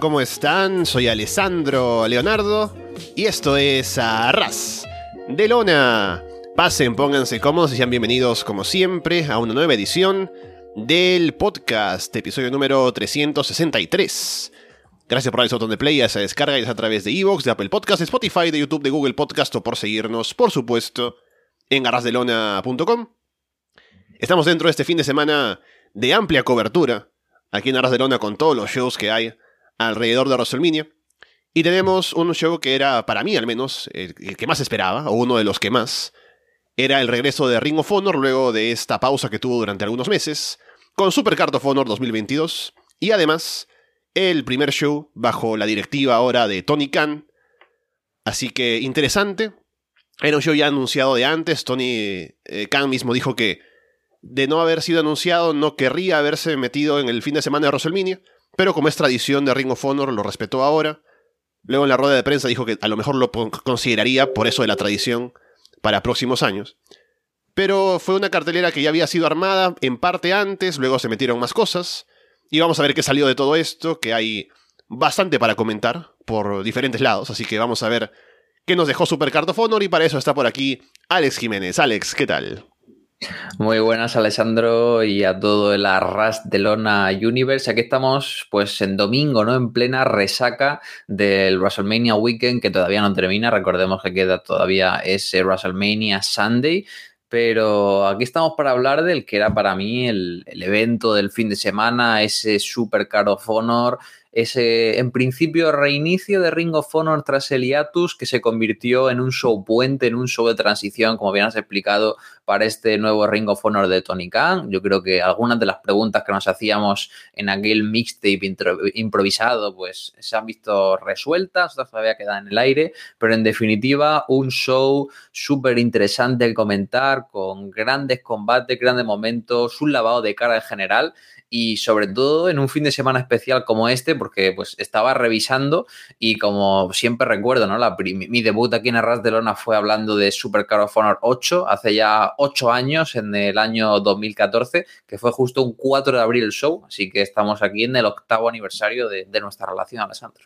¿cómo están? Soy Alessandro Leonardo y esto es Arras de Lona. Pasen, pónganse cómodos y sean bienvenidos como siempre a una nueva edición del podcast, episodio número 363. Gracias por darle botón de play a esa descarga es a través de Evox, de Apple Podcast, de Spotify, de YouTube, de Google Podcast o por seguirnos, por supuesto, en arrasdelona.com. Estamos dentro de este fin de semana de amplia cobertura aquí en Arras de Lona con todos los shows que hay alrededor de WrestleMania. Y tenemos un show que era, para mí al menos, el, que más esperaba, o uno de los que más. Era el regreso de Ring of Honor luego de esta pausa que tuvo durante algunos meses, con Supercard of Honor 2022. Y además, el primer show bajo la directiva ahora de Tony Khan. Así que interesante. Era un show ya anunciado de antes. Tony eh, Khan mismo dijo que de no haber sido anunciado, no querría haberse metido en el fin de semana de WrestleMania, pero como es tradición de Ring of Honor, lo respetó ahora. Luego en la rueda de prensa dijo que a lo mejor lo consideraría por eso de la tradición para próximos años. Pero fue una cartelera que ya había sido armada en parte antes, luego se metieron más cosas. Y vamos a ver qué salió de todo esto, que hay bastante para comentar por diferentes lados, así que vamos a ver qué nos dejó Supercard of Honor y para eso está por aquí Alex Jiménez. Alex, ¿qué tal? Muy buenas, Alessandro, y a todo el Arras de Lona Universe. Aquí estamos, pues, en domingo, ¿no? En plena resaca del WrestleMania Weekend, que todavía no termina. Recordemos que queda todavía ese WrestleMania Sunday. Pero aquí estamos para hablar del que era para mí el, el evento del fin de semana, ese Super Card of Honor, ese, en principio, reinicio de Ring of Honor tras el hiatus, que se convirtió en un show puente, en un show de transición, como bien has explicado, para este nuevo Ring of Honor de Tony Khan. Yo creo que algunas de las preguntas que nos hacíamos en aquel mixtape improvisado, pues se han visto resueltas, todavía quedan en el aire, pero en definitiva, un show súper interesante de comentar, con grandes combates, grandes momentos, un lavado de cara en general y sobre todo en un fin de semana especial como este, porque pues estaba revisando y como siempre recuerdo, ¿no? La, mi, debut aquí en Arras de Lona fue hablando de Super Car of Honor 8, hace ya 8 años, en el año 2014, que fue justo un 4 de abril el show, así que estamos aquí en el octavo aniversario de, nuestra relación, Alessandro.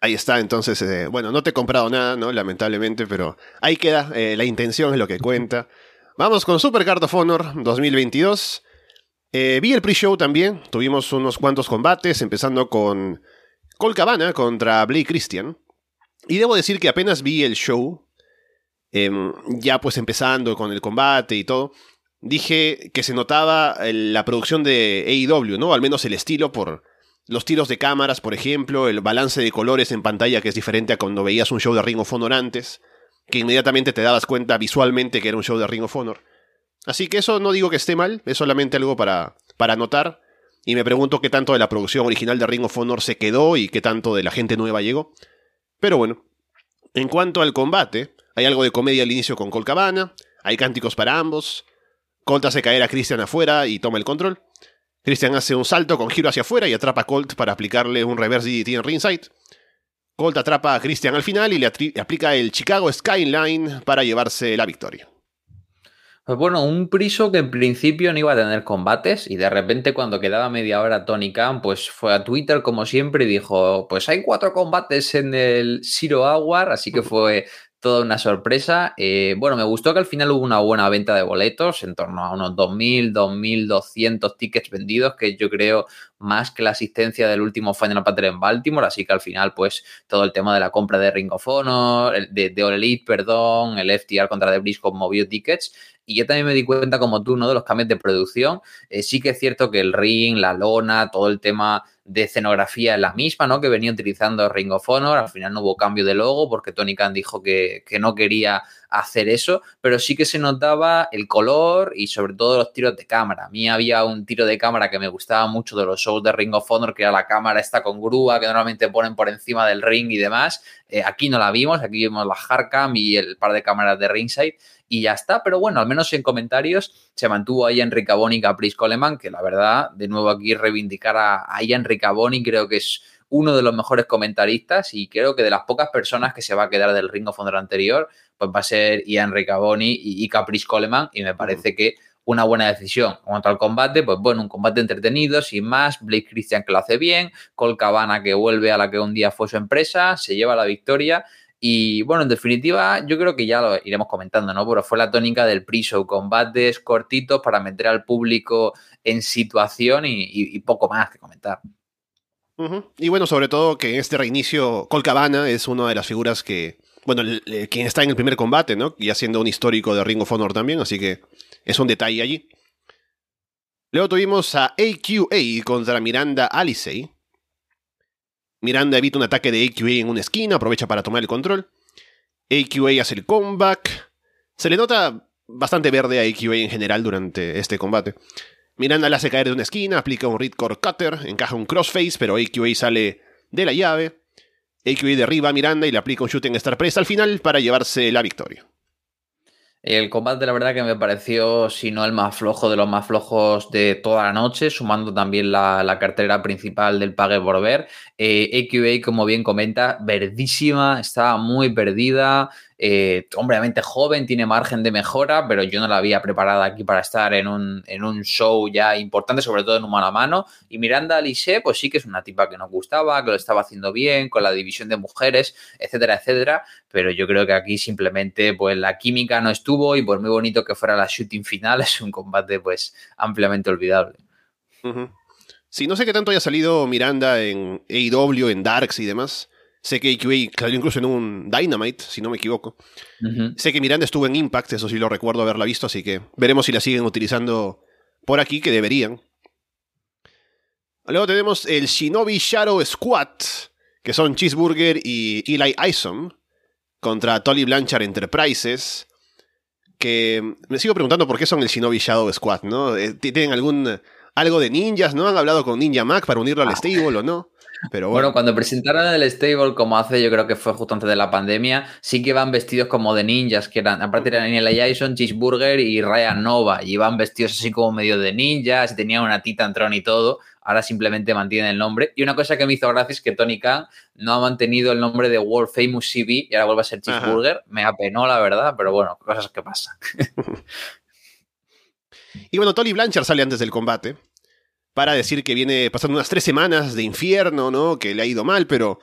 Ahí está, entonces, eh, bueno, no te he comprado nada, ¿no? Lamentablemente, pero ahí queda, eh, la intención es lo que cuenta. Vamos con Super Card of Honor 2022. Eh, vi el pre-show también, tuvimos unos cuantos combates, empezando con Cole Cabana contra Blake Christian. Y debo decir que apenas vi el show, em, ya pues empezando con el combate y todo, dije que se notaba la producción de AEW, ¿no? Al menos el estilo por los tiros de cámaras, por ejemplo, el balance de colores en pantalla que es diferente a cuando veías un show de Ring of Honor antes, que inmediatamente te dabas cuenta visualmente que era un show de Ring of Honor. Así que eso no digo que esté mal, es solamente algo para, para notar. Y me pregunto qué tanto de la producción original de Ring of Honor se quedó y qué tanto de la gente nueva llegó. Pero bueno, en cuanto al combate, hay algo de comedia al inicio con Colt Cabana, hay cánticos para ambos. Colt hace caer a Christian afuera y toma el control. Christian hace un salto con giro hacia afuera y atrapa a Colt para aplicarle un reverse DDT en ringside. Colt atrapa a Christian al final y le aplica el Chicago Skyline para llevarse la victoria. Pues bueno, un Priso que en principio no iba a tener combates y de repente cuando quedaba media hora Tony Khan pues fue a Twitter como siempre y dijo pues hay cuatro combates en el Zero Hour, así que fue toda una sorpresa. Eh, bueno, me gustó que al final hubo una buena venta de boletos, en torno a unos 2.000, 2.200 tickets vendidos, que yo creo más que la asistencia del último Final Battle en Baltimore, así que al final pues todo el tema de la compra de Ring of Honor, de, de All Elite, perdón, el FTR contra The Briscoe movió tickets y yo también me di cuenta, como tú, ¿no? De los cambios de producción. Eh, sí que es cierto que el ring, la lona, todo el tema de escenografía es la misma, ¿no? Que venía utilizando Ring of Honor. Al final no hubo cambio de logo porque Tony Khan dijo que, que no quería hacer eso, pero sí que se notaba el color y sobre todo los tiros de cámara. A mí había un tiro de cámara que me gustaba mucho de los shows de Ring of Honor, que era la cámara esta con grúa que normalmente ponen por encima del ring y demás. Eh, aquí no la vimos, aquí vimos la hardcam y el par de cámaras de ringside y ya está. Pero bueno, al menos en comentarios se mantuvo ahí Enrique Caboni y Caprice Coleman, que la verdad, de nuevo aquí reivindicar a, a Enrique Caboni, creo que es uno de los mejores comentaristas y creo que de las pocas personas que se va a quedar del Ring of Honor anterior, pues va a ser Ian Riccaboni y, Caprice Coleman y me parece que una buena decisión. En cuanto al combate, pues bueno, un combate entretenido, sin más. Blake Christian que lo hace bien, Col Cabana que vuelve a la que un día fue su empresa, se lleva la victoria. Y bueno, en definitiva, yo creo que ya lo iremos comentando, ¿no? Pero fue la tónica del pre-show, combates cortitos para meter al público en situación y, poco más que comentar. Y bueno, sobre todo que en este reinicio, Col Cabana es una de las figuras que, bueno, quien está en el primer combate, ¿no? Y haciendo un histórico de Ring of Honor también, así que es un detalle allí. Luego tuvimos a AQA contra Miranda Alicey. Miranda evita un ataque de AQA en una esquina, aprovecha para tomar el control. AQA hace el comeback. Se le nota bastante verde a AQA en general durante este combate. Miranda la hace caer de una esquina, aplica un Core Cutter, encaja un Crossface, pero AQA sale de la llave. AQA derriba a Miranda y le aplica un Shooting Star Press al final para llevarse la victoria. El combate, la verdad, que me pareció, si no el más flojo de los más flojos de toda la noche, sumando también la, cartera principal del Pague por Ver. Eh, AQA, como bien comenta, verdísima, estaba muy perdida. Eh, obviamente joven, tiene margen de mejora, pero yo no la había preparada aquí para estar en un, en un show ya importante, sobre todo en un mano a mano. Y Miranda Alice, pues sí que es una tipa que nos gustaba, que lo estaba haciendo bien, con la división de mujeres, etcétera, etcétera. Pero yo creo que aquí simplemente, pues la química no estuvo y por muy bonito que fuera la shooting final, es un combate, pues ampliamente olvidable. Sí, no sé qué tanto haya salido Miranda en AEW, en Darks y demás. Sé que AQA salió incluso en un Dynamite, si no me equivoco. Sé que Miranda estuvo en Impact, eso sí lo recuerdo haberla visto, así que veremos si la siguen utilizando por aquí, que deberían. Luego tenemos el Shinobi Shadow Squad, que son Cheeseburger y Eli Isom, contra Tolly Blanchard Enterprises. Que me sigo preguntando por qué son el Shinobi Shadow Squad, ¿no? Eh, ¿Tienen algún algo de ninjas, no? ¿Han hablado con Ninja Mac para unirlo al ah. stable o no? Bueno. cuando presentaron el stable, como hace, yo creo que fue justo antes de la pandemia, sí que iban vestidos como de ninjas, que eran, aparte eran Daniel Jason, Cheeseburger y Ryan Nova, y iban vestidos así como medio de ninjas, y tenían una Titan Tron y todo. Ahora simplemente mantienen el nombre. Y una cosa que me hizo gracia es que Tony Khan no ha mantenido el nombre de World Famous CB y ahora vuelve a ser Cheeseburger. Me apenó, la verdad, pero bueno, cosas que pasan. y bueno, Tony Blanchard sale antes del combate para decir que viene pasando unas tres semanas de infierno, ¿no? Que le ha ido mal, pero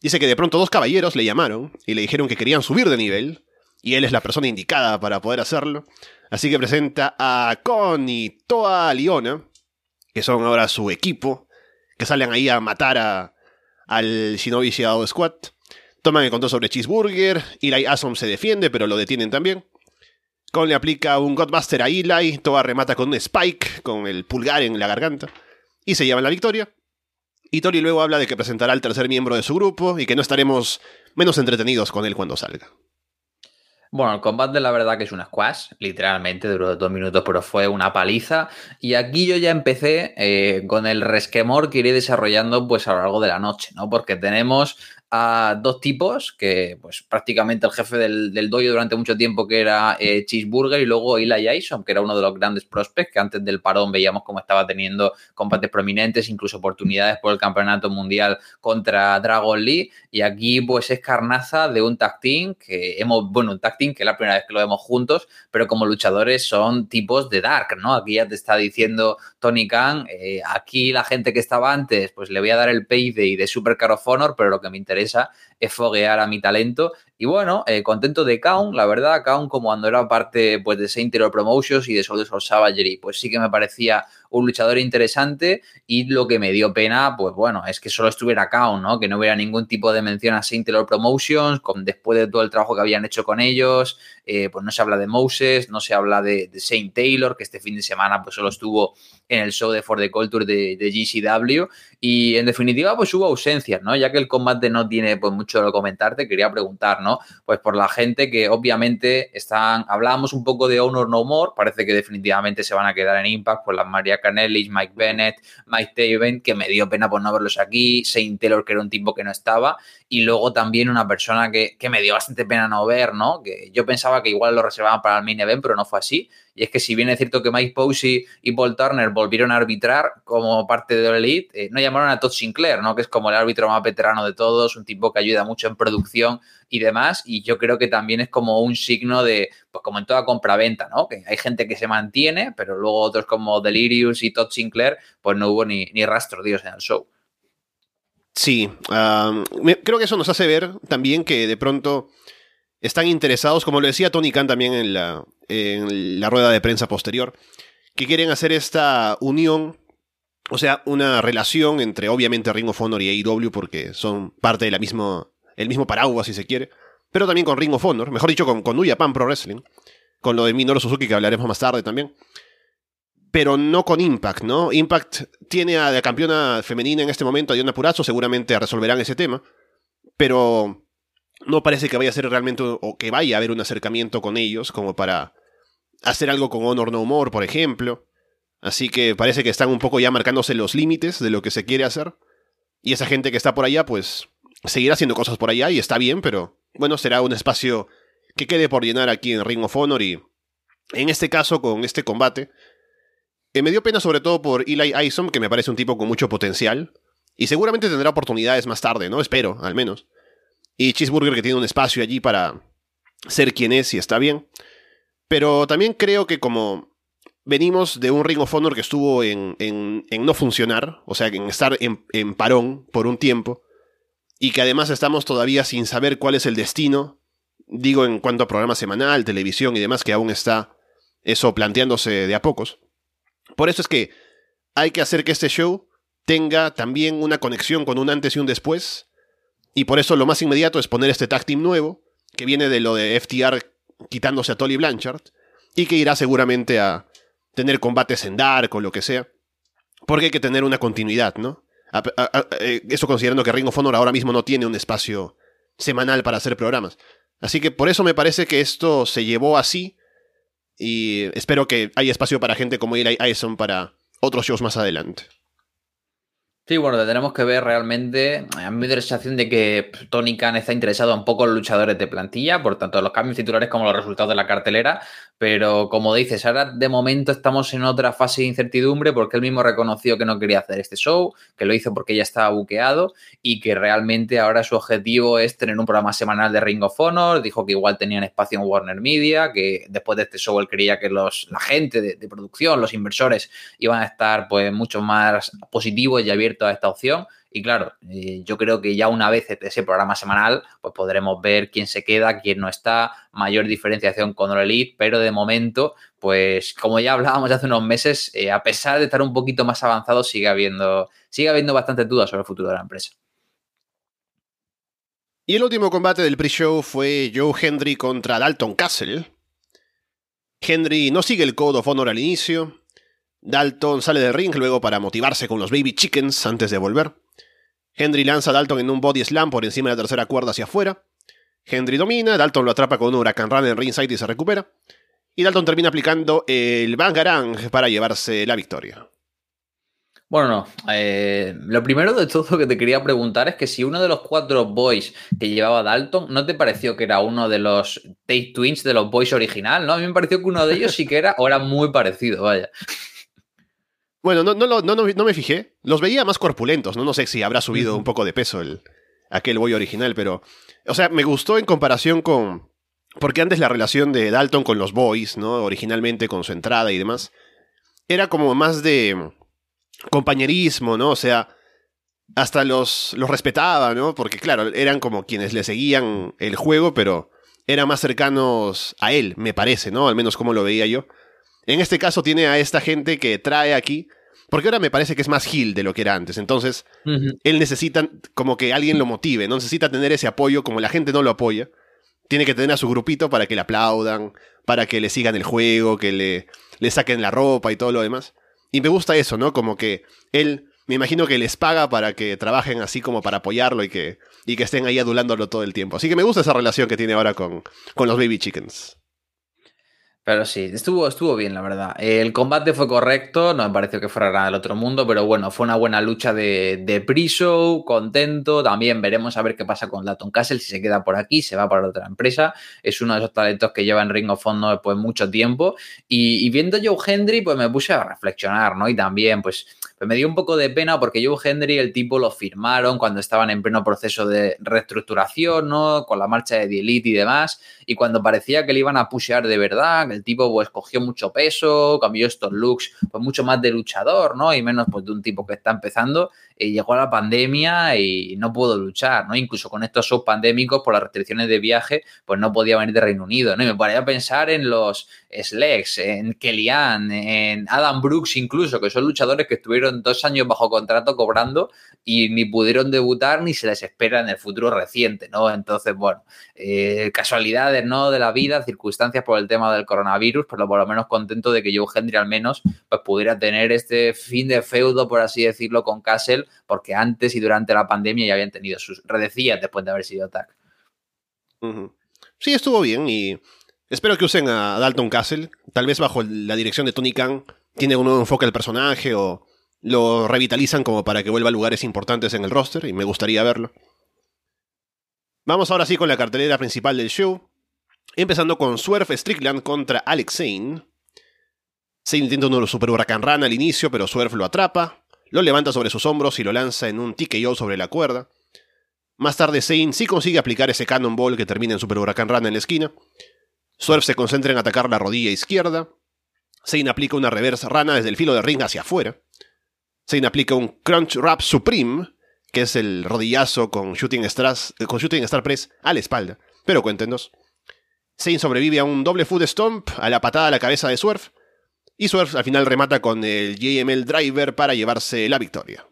dice que de pronto dos caballeros le llamaron y le dijeron que querían subir de nivel, y él es la persona indicada para poder hacerlo. Así que presenta a Con y Toa Liona, que son ahora su equipo, que salen ahí a matar a, al Shinobi Shadow Squad. Toman el control sobre Cheeseburger, Eli Asom se defiende, pero lo detienen también. Con le aplica un Godbuster a Eli, Toa remata con un Spike, con el pulgar en la garganta, y se llevan la victoria. Y Tori luego habla de que presentará al tercer miembro de su grupo y que no estaremos menos entretenidos con él cuando salga. Bueno, el combate la verdad que es una squash, literalmente, duró dos minutos, pero fue una paliza. Y aquí yo ya empecé eh, con el resquemor que iré desarrollando pues a lo largo de la noche, ¿no? Porque tenemos dos tipos, que pues prácticamente el jefe del, del dojo durante mucho tiempo que era eh, Cheeseburger y luego Eli Jason, que era uno de los grandes prospects que antes del parón veíamos cómo estaba teniendo combates prominentes, incluso oportunidades por el campeonato mundial contra Dragon Lee y aquí pues es carnaza de un tag team que hemos, bueno, un tag team que es la primera vez que lo vemos juntos, pero como luchadores son tipos de Dark, ¿no? Aquí ya te está diciendo Tony Khan, eh, aquí la gente que estaba antes pues le voy a dar el payday de Super Car of Honor, pero lo que me interesa empresa es foguear a mi talento. Y bueno, eh, contento de Kaun, la verdad, Kaun como cuando era parte pues, de Saint Promotions y de Soul Soul Savagery, pues sí que me parecía un luchador interesante y lo que me dio pena, pues bueno, es que solo estuviera Kaun, ¿no? Que no hubiera ningún tipo de mención a Saint Promotions, con, después de todo el trabajo que habían hecho con ellos, eh, pues no se habla de Moses, no se habla de, de, Saint Taylor, que este fin de semana pues solo estuvo en el show de For the Culture de, de, GCW y en definitiva pues hubo ausencias, ¿no? Ya que el combate no tiene pues mucho de comentarte, quería preguntar, ¿no? Pues por la gente que obviamente están, hablábamos un poco de Honor No More, parece que definitivamente se van a quedar en Impact, pues las María Canellis, Mike Bennett, Mike Taven, que me dio pena por no verlos aquí, Saint Taylor, que era un tipo que no estaba, y luego también una persona que, que me dio bastante pena no ver, ¿no? Que yo pensaba que igual lo reservaban para el main event, pero no fue así. Y es que si bien es cierto que Mike Posey y Paul Turner volvieron a arbitrar como parte de la Elite, eh, no llamaron a Todd Sinclair, ¿no? Que es como el árbitro más veterano de todos, un tipo que ayuda mucho en producción y, demás. Y yo creo que también es como un signo de, pues como en toda compra-venta, ¿no? Que hay gente que se mantiene, pero luego otros como Delirious y Todd Sinclair, pues no hubo ni, ni rastro ellos en el show. Sí, creo que eso nos hace ver también que de pronto están interesados, como lo decía Tony Khan también en la, en la rueda de prensa posterior, que quieren hacer esta unión, o sea, una relación entre obviamente Ring of Honor y AEW porque son parte del mismo, el mismo paraguas si se quiere, pero también con Ring of Honor, mejor dicho con, con New Pro Wrestling, con lo de Minoru Suzuki que hablaremos más tarde también pero no con Impact, ¿no? Impact tiene a la campeona femenina en este momento, a Diana Purazzo, seguramente resolverán ese tema, pero no parece que vaya a ser realmente o que vaya a haber un acercamiento con ellos como para hacer algo con Honor No More, por ejemplo. Así que parece que están un poco ya marcándose los límites de lo que se quiere hacer. Y esa gente que está por allá, pues seguirá haciendo cosas por allá y está bien, pero bueno, será un espacio que quede por llenar aquí en Ring of Honor y en este caso con este combate eh, me dio pena sobre todo por Eli Isom, que me parece un tipo con mucho potencial. Y seguramente tendrá oportunidades más tarde, ¿no? Espero, al menos. Y Cheeseburger que tiene un espacio allí para ser quien es y está bien. Pero también creo que como venimos de un Ring of Honor que estuvo en, en, no funcionar, o sea, en estar en, en, parón por un tiempo, y que además estamos todavía sin saber cuál es el destino, digo en cuanto a programa semanal, televisión y demás, que aún está eso planteándose de a pocos. Por eso es que hay que hacer que este show tenga también una conexión con un antes y un después. Y por eso lo más inmediato es poner este tag team nuevo, que viene de lo de FTR quitándose a Tolly Blanchard, y que irá seguramente a tener combates en Dark o lo que sea. Porque hay que tener una continuidad, ¿no? Eh, eso considerando que Ring of Honor ahora mismo no tiene un espacio semanal para hacer programas. Así que por eso me parece que esto se llevó así y espero que haya espacio para gente como Eli Ison para otros shows más adelante. Sí, bueno, tenemos que ver realmente. A mí me da la sensación de que Tony Khan está interesado un poco en los luchadores de plantilla, por tanto, los cambios titulares como los resultados de la cartelera. Pero como dices, ahora de momento estamos en otra fase de incertidumbre porque él mismo reconoció que no quería hacer este show, que lo hizo porque ya estaba buqueado y que realmente ahora su objetivo es tener un programa semanal de Ring of Honor. Dijo que igual tenían espacio en Warner Media, que después de este show él creía que los, la gente de, de producción, los inversores, iban a estar pues mucho más positivos y abiertos a esta opción. Y claro, eh, yo creo que ya una vez ese programa semanal, pues podremos ver quién se queda, quién no está, mayor diferenciación con el Elite, pero de momento, pues como ya hablábamos hace unos meses, eh, a pesar de estar un poquito más avanzado, sigue habiendo, sigue habiendo bastantes dudas sobre el futuro de la empresa. Y el último combate del pre-show fue Joe Hendry contra Dalton Castle. Henry no sigue el Code of Honor al inicio, Dalton sale del ring luego para motivarse con los Baby Chickens antes de volver. Henry lanza a Dalton en un body slam por encima de la tercera cuerda hacia afuera. Henry domina, Dalton lo atrapa con un Huracán Run en ringside y se recupera. Y Dalton termina aplicando el Bangarang para llevarse la victoria. Bueno, no. Eh, lo primero de todo que te quería preguntar es que si uno de los cuatro boys que llevaba Dalton, ¿no te pareció que era uno de los Tate Twins de los boys original? ¿no? A mí me pareció que uno de ellos sí que era, o era muy parecido, vaya. Bueno, no, no, no, no, me fijé. Los veía más corpulentos, ¿no? No sé si habrá subido un poco de peso el, aquel boy original, pero. O sea, me gustó en comparación con. Porque antes la relación de Dalton con los boys, ¿no? Originalmente con su entrada y demás. Era como más de compañerismo, ¿no? O sea, hasta los, los respetaba, ¿no? Porque claro, eran como quienes le seguían el juego, pero eran más cercanos a él, me parece, ¿no? Al menos como lo veía yo. En este caso tiene a esta gente que trae aquí, porque ahora me parece que es más Gil de lo que era antes. Entonces, él necesita como que alguien lo motive, no necesita tener ese apoyo, como la gente no lo apoya. Tiene que tener a su grupito para que le aplaudan, para que le sigan el juego, que le, le saquen la ropa y todo lo demás. Y me gusta eso, ¿no? Como que él, me imagino que les paga para que trabajen así como para apoyarlo y que, y que estén ahí adulándolo todo el tiempo. Así que me gusta esa relación que tiene ahora con, con los Baby Chickens. Pero sí, estuvo, estuvo bien, la verdad. El combate fue correcto, no me pareció que fuera nada del otro mundo, pero bueno, fue una buena lucha de, de pre-show, contento. También veremos a ver qué pasa con Laton Castle, si se queda por aquí, se va para otra empresa. Es uno de esos talentos que lleva en Ring of Honor después mucho tiempo. Y, y viendo Joe Hendry, pues me puse a reflexionar, ¿no? Y también, pues Pero me dio un poco de pena porque Joe Henry, el tipo lo firmaron cuando estaban en pleno proceso de reestructuración, ¿no? Con la marcha de The Elite y demás. Y cuando parecía que le iban a pushear de verdad, el tipo pues cogió mucho peso, cambió estos looks, pues mucho más de luchador, ¿no? Y menos pues de un tipo que está empezando y llegó a la pandemia y no pudo luchar, ¿no? Incluso con estos subpandémicos, por las restricciones de viaje, pues no podía venir de Reino Unido, ¿no? Y me parecía pensar en los Slex, en Kellyanne, en Adam Brooks incluso, que son luchadores que estuvieron dos años bajo contrato cobrando y ni pudieron debutar ni se les espera en el futuro reciente, ¿no? Entonces, bueno, eh, casualidades, ¿no? De la vida, circunstancias por el tema del coronavirus, pero por lo menos contento de que Joe Hendry al menos pues pudiera tener este fin de feudo, por así decirlo, con Castle porque antes y durante la pandemia ya habían tenido sus redecillas después de haber sido tag. Sí, estuvo bien y espero que usen a Dalton Castle, tal vez bajo la dirección de Tony Khan, tiene un nuevo enfoque al personaje o lo revitalizan como para que vuelva a lugares importantes en el roster y me gustaría verlo. Vamos ahora sí con la cartelera principal del show, empezando con Swerve Strickland contra Alex Zane. Zane intenta uno de los Super Huracán Run al inicio, pero Swerve lo atrapa. Lo levanta sobre sus hombros y lo lanza en un TKO sobre la cuerda. Más tarde, Zane sí consigue aplicar ese Cannonball que termina en Super Huracán Rana en la esquina. Swerve se concentra en atacar la rodilla izquierda. Zane aplica una reversa rana desde el filo de ring hacia afuera. Zane aplica un Crunch Wrap Supreme, que es el rodillazo con Shooting, con shooting Star Press a la espalda. Pero cuéntenos. Zane sobrevive a un doble foot stomp, a la patada a la cabeza de Swerve, y Swerve al final remata con el JML Driver para llevarse la victoria.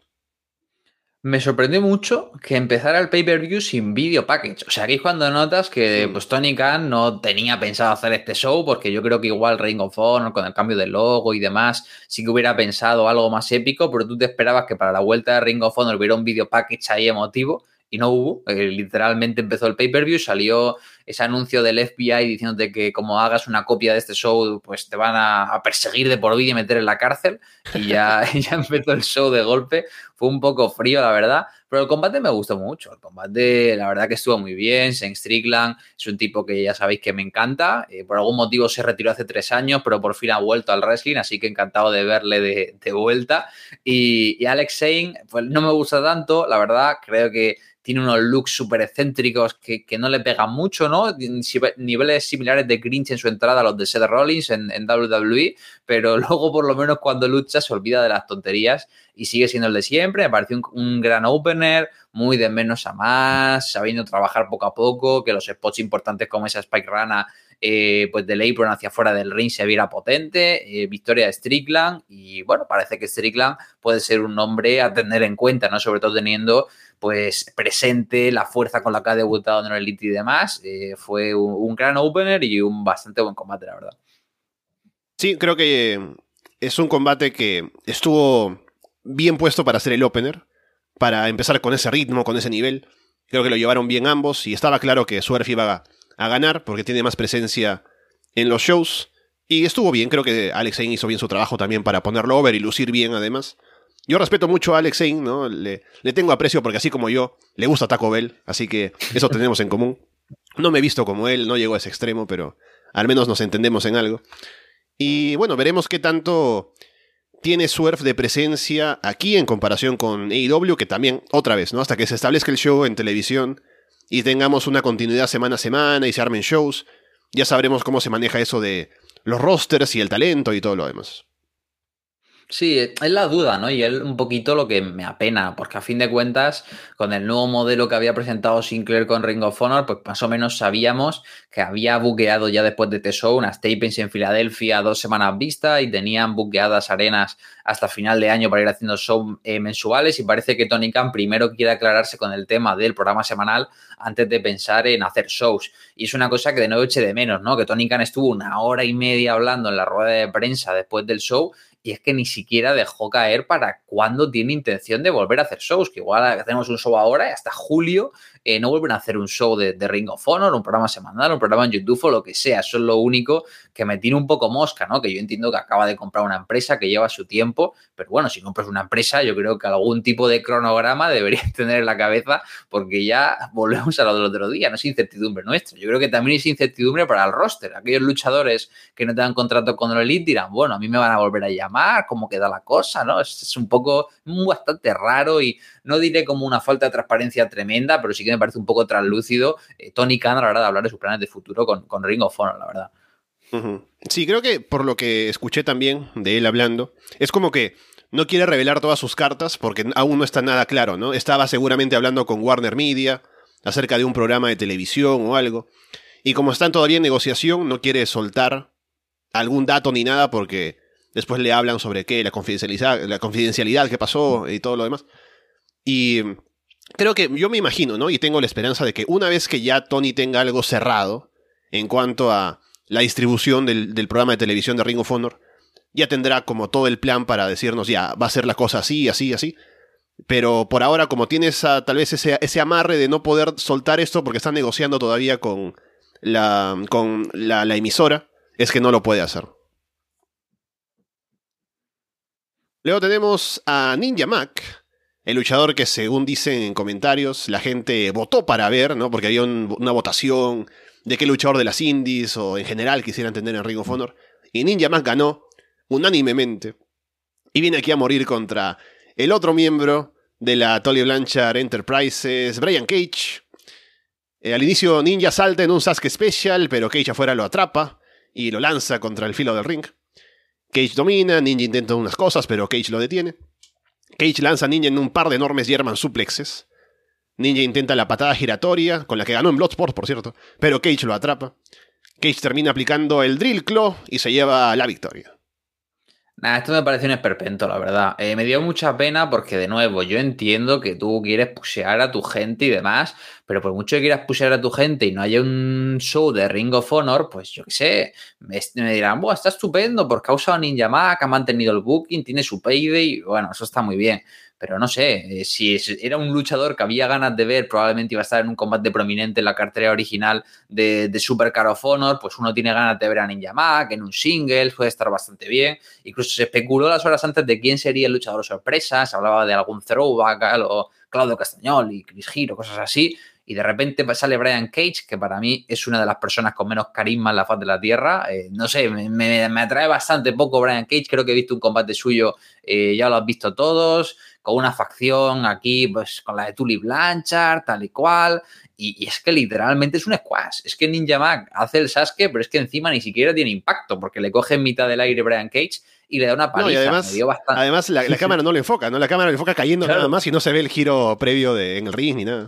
Me sorprendió mucho que empezara el pay-per-view sin video package. O sea, aquí es cuando notas que pues, Tony Khan no tenía pensado hacer este show, porque yo creo que igual Ring of Honor, con el cambio de logo y demás, sí que hubiera pensado algo más épico, pero tú te esperabas que para la vuelta de Ring of Honor hubiera un video package ahí emotivo y no hubo. Eh, literalmente empezó el pay-per-view, salió ese anuncio del FBI diciéndote que como hagas una copia de este show, pues te van a, perseguir de por vida y meter en la cárcel. Y ya, ya empezó el show de golpe. Fue un poco frío, la verdad. Pero el combate me gustó mucho. El combate, la verdad que estuvo muy bien. Shane Strickland es un tipo que ya sabéis que me encanta. Eh, por algún motivo se retiró hace tres años, pero por fin ha vuelto al wrestling, así que encantado de verle de, vuelta. Y, Alex Shane, pues no me gusta tanto, la verdad. Creo que tiene unos looks súper excéntricos que, no le pegan mucho, ¿no? Niveles similares de Grinch en su entrada a los de Seth Rollins en, WWE, pero luego por lo menos cuando lucha se olvida de las tonterías y sigue siendo el de siempre. Me pareció un, gran muy de menos a más, sabiendo trabajar poco a poco, que los spots importantes como esa Spike Rana eh, pues del apron hacia fuera del ring se viera potente, eh, victoria de Strickland y bueno, parece que Strickland puede ser un nombre a tener en cuenta, ¿no? Sobre todo teniendo pues presente, la fuerza con la que ha debutado en el Elite y demás. Eh, fue un, gran opener y un bastante buen combate, la verdad. Sí, creo que es un combate que estuvo bien puesto para hacer el opener, para empezar con ese ritmo, con ese nivel. Creo que lo llevaron bien ambos y estaba claro que Swerve iba a, ganar porque tiene más presencia en los shows. Y estuvo bien, creo que Alex Zane hizo bien su trabajo también para ponerlo over y lucir bien además. Yo respeto mucho a Alex Zane, ¿no? Le, tengo aprecio porque así como yo, le gusta Taco Bell, así que eso tenemos en común. No me he visto como él, no llego a ese extremo, pero al menos nos entendemos en algo. Y bueno, veremos qué tanto tiene Swerve de presencia aquí en comparación con AEW, que también, otra vez, ¿no? Hasta que se establezca el show en televisión y tengamos una continuidad semana a semana y se armen shows, ya sabremos cómo se maneja eso de los rosters y el talento y todo lo demás. Sí, es la duda, ¿no? Y es un poquito lo que me apena, porque a fin de cuentas, con el nuevo modelo que había presentado Sinclair con Ring of Honor, pues más o menos sabíamos que había buqueado ya después de show unas tapings en Filadelfia dos semanas vista y tenían buqueadas arenas hasta final de año para ir haciendo shows eh, mensuales y parece que Tony Khan primero quiere aclararse con el tema del programa semanal antes de pensar en hacer shows. Y es una cosa que de nuevo eche de menos, ¿no? Que Tony Khan estuvo una hora y media hablando en la rueda de prensa después del show y es que ni siquiera dejó caer para cuándo tiene intención de volver a hacer shows, que igual hacemos un show ahora y hasta julio eh, no vuelven a hacer un show de, Ring of Honor, un programa semanal, un programa en YouTube o lo que sea. Eso es lo único que me tiene un poco mosca, ¿no? Que yo entiendo que acaba de comprar una empresa que lleva su tiempo, pero bueno, si compras una empresa, yo creo que algún tipo de cronograma debería tener en la cabeza, porque ya volvemos a lo del otro día, no es incertidumbre nuestra. Yo creo que también es incertidumbre para el roster. Aquellos luchadores que no tengan contrato con el Elite dirán, bueno, a mí me van a volver a llamar Cómo queda la cosa, ¿no? Es, un poco, bastante raro y no diré como una falta de transparencia tremenda, pero sí que me parece un poco translúcido eh, Tony Khan a la hora de hablar de sus planes de futuro con, con Ring of la verdad. Sí, creo que por lo que escuché también de él hablando, es como que no quiere revelar todas sus cartas porque aún no está nada claro, ¿no? Estaba seguramente hablando con Warner Media acerca de un programa de televisión o algo. Y como están todavía en negociación, no quiere soltar algún dato ni nada porque después le hablan sobre qué, la confidencialidad, la confidencialidad que pasó y todo lo demás. Y creo que yo me imagino, ¿no? Y tengo la esperanza de que una vez que ya Tony tenga algo cerrado en cuanto a la distribución del, programa de televisión de Ring of ya tendrá como todo el plan para decirnos, ya, va a ser la cosa así, así, así. Pero por ahora, como tienes tal vez ese, ese amarre de no poder soltar esto porque están negociando todavía con la, con la, emisora, es que no lo puede hacer. Luego tenemos a Ninja Mac, el luchador que según dicen en comentarios, la gente votó para ver, ¿no? Porque había una votación de qué luchador de las indies o en general quisieran tener en Ring of Honor. Y Ninja Mac ganó unánimemente. Y viene aquí a morir contra el otro miembro de la Tolly Blanchard Enterprises, Brian Cage, eh, al inicio Ninja salta en un Sasuke Special, pero Cage afuera lo atrapa y lo lanza contra el filo del ring. Cage domina, Ninja intenta unas cosas, pero Cage lo detiene. Cage lanza a Ninja en un par de enormes German suplexes. Ninja intenta la patada giratoria, con la que ganó en Bloodsport, por cierto, pero Cage lo atrapa. Cage termina aplicando el Drill Claw y se lleva la victoria. Nada, esto me parece un esperpento, la verdad. Eh, me dio mucha pena porque, de nuevo, yo entiendo que tú quieres pushear a tu gente y demás, pero por mucho que quieras pushear a tu gente y no haya un show de Ring of Honor, pues yo qué sé, me, dirán, Buah, está estupendo porque ha usado Ninja Mac, ha mantenido el booking, tiene su payday, bueno, eso está muy bien pero no sé, eh, si era un luchador que había ganas de ver, probablemente iba a estar en un combate prominente en la cartera original de, de Super Car of Honor, pues uno tiene ganas de ver a Ninja Mac en un single, puede estar bastante bien. Incluso se especuló las horas antes de quién sería el luchador sorpresa, se hablaba de algún throwback o Claudio Castañol y Chris Giro, cosas así. Y de repente sale Brian Cage, que para mí es una de las personas con menos carisma en la faz de la Tierra. Eh, no sé, me, atrae bastante poco Brian Cage. Creo que he visto un combate suyo, eh, ya lo has visto todos con una facción aquí, pues con la de Tully Blanchard, tal y cual. Y, es que literalmente es un squash. Es que Ninja Mac hace el Sasuke, pero es que encima ni siquiera tiene impacto, porque le coge en mitad del aire Brian Cage y le da una paliza. además, además la, cámara no le enfoca, ¿no? La cámara le enfoca cayendo nada más y no se ve el giro previo de, en el ring ni nada.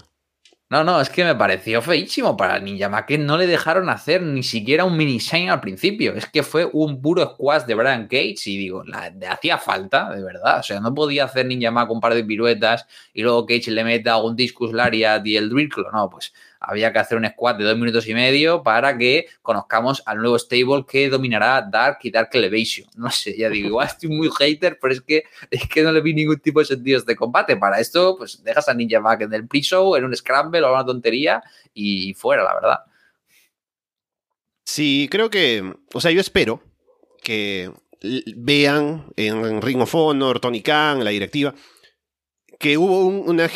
No, no, es que me pareció feísimo para Ninja Mac que no le dejaron hacer ni siquiera un mini shine al principio. Es que fue un puro squash de Brian Cage y digo, la, hacía falta, de verdad. O sea, no podía hacer Ninja Mac un par de piruetas y luego Cage le meta un discus lariat y el drill No, pues había que hacer un squad de dos minutos y medio para que conozcamos al nuevo stable que dominará Dark y Dark Elevation. No sé, ya digo, igual estoy muy hater, pero es que, es que no le vi ningún tipo de sentido de combate. Para esto, pues dejas a Ninja Mac en el pre-show, en un scramble o una tontería y fuera, la verdad. Sí, creo que, o sea, yo espero que vean en Ring of Honor, Tony Khan, la directiva, que hubo una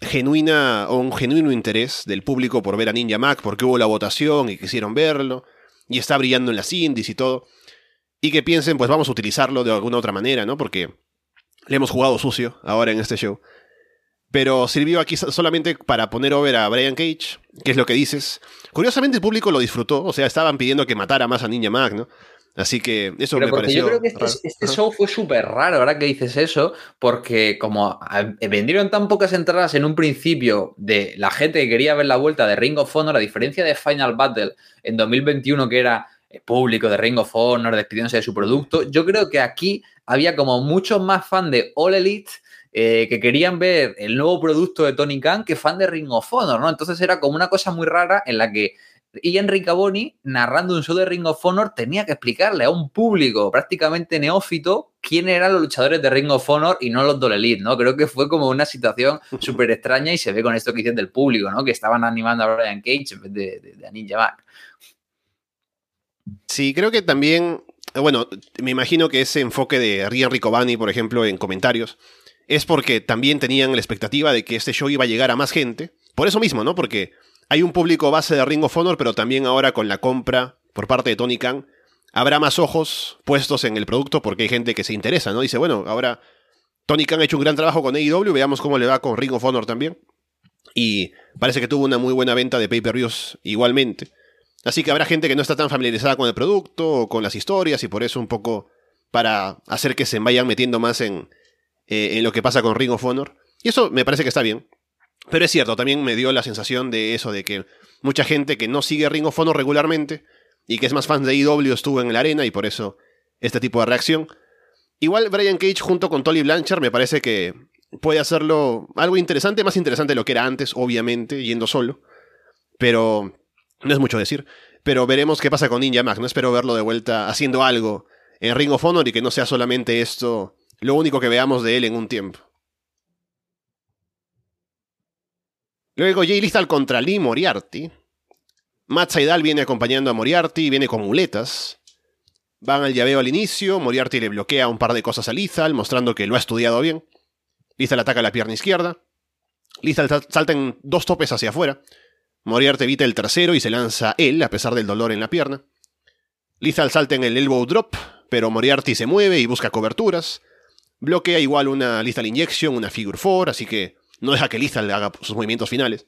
genuina o un genuino interés del público por ver a Ninja Mac, porque hubo la votación y quisieron verlo, y está brillando en las indies y todo, y que piensen, pues vamos a utilizarlo de alguna otra manera, ¿no? Porque le hemos jugado sucio ahora en este show. Pero sirvió aquí solamente para poner over a Brian Cage, que es lo que dices. Curiosamente el público lo disfrutó, o sea, estaban pidiendo que matara más a Ninja Mac, ¿no? Así que eso me pareció. Yo creo que este, este show fue súper raro, ahora que dices eso, porque como vendieron tan pocas entradas en un principio de la gente que quería ver la vuelta de Ring of Honor, a diferencia de Final Battle en 2021, que era público de Ring of Honor despidiéndose de su producto, yo creo que aquí había como muchos más fans de All Elite. Eh, que querían ver el nuevo producto de Tony Khan que fan de Ring of Honor, ¿no? Entonces era como una cosa muy rara en la que y Enrique Boni, narrando un show de Ring of Honor, tenía que explicarle a un público prácticamente neófito quién eran los luchadores de Ring of Honor y no los de Elite, ¿no? Creo que fue como una situación súper extraña y se ve con esto que dicen del público, ¿no? Que estaban animando a Brian Cage en vez de, de, a Ninja Mac. Sí, creo que también, bueno, me imagino que ese enfoque de Rian Ricobani, por ejemplo, en comentarios, es porque también tenían la expectativa de que este show iba a llegar a más gente. Por eso mismo, ¿no? Porque hay un público base de Ring of Honor, pero también ahora con la compra por parte de Tony Khan, habrá más ojos puestos en el producto porque hay gente que se interesa, ¿no? Dice, bueno, ahora Tony Khan ha hecho un gran trabajo con AEW, veamos cómo le va con Ring of Honor también. Y parece que tuvo una muy buena venta de pay-per-views igualmente. Así que habrá gente que no está tan familiarizada con el producto o con las historias y por eso un poco para hacer que se vayan metiendo más en, eh, en lo que pasa con Ring of Honor. Y eso me parece que está bien. Pero es cierto, también me dio la sensación de eso, de que mucha gente que no sigue Ring of Honor regularmente y que es más fan de AEW estuvo en la arena y por eso este tipo de reacción. Igual Brian Cage junto con Tolly Blanchard me parece que puede hacerlo algo interesante, más interesante de lo que era antes, obviamente, yendo solo. Pero no es mucho decir. Pero veremos qué pasa con Ninja Max. No espero verlo de vuelta haciendo algo en Ring of Honor y que no sea solamente esto lo único que veamos de él en un tiempo. Luego Jay Lethal contra Lee Moriarty. Matt Saidal viene acompañando a Moriarty, viene con muletas. Van al llaveo al inicio, Moriarty le bloquea un par de cosas a Lethal, mostrando que lo ha estudiado bien. Lethal ataca la pierna izquierda. Lethal salta en dos topes hacia afuera. Moriarty evita el tercero y se lanza él, a pesar del dolor en la pierna. Lethal salta en el elbow drop, pero Moriarty se mueve y busca coberturas. Bloquea igual una Lethal Injection, una Figure 4, así que no deja que Lethal haga sus movimientos finales.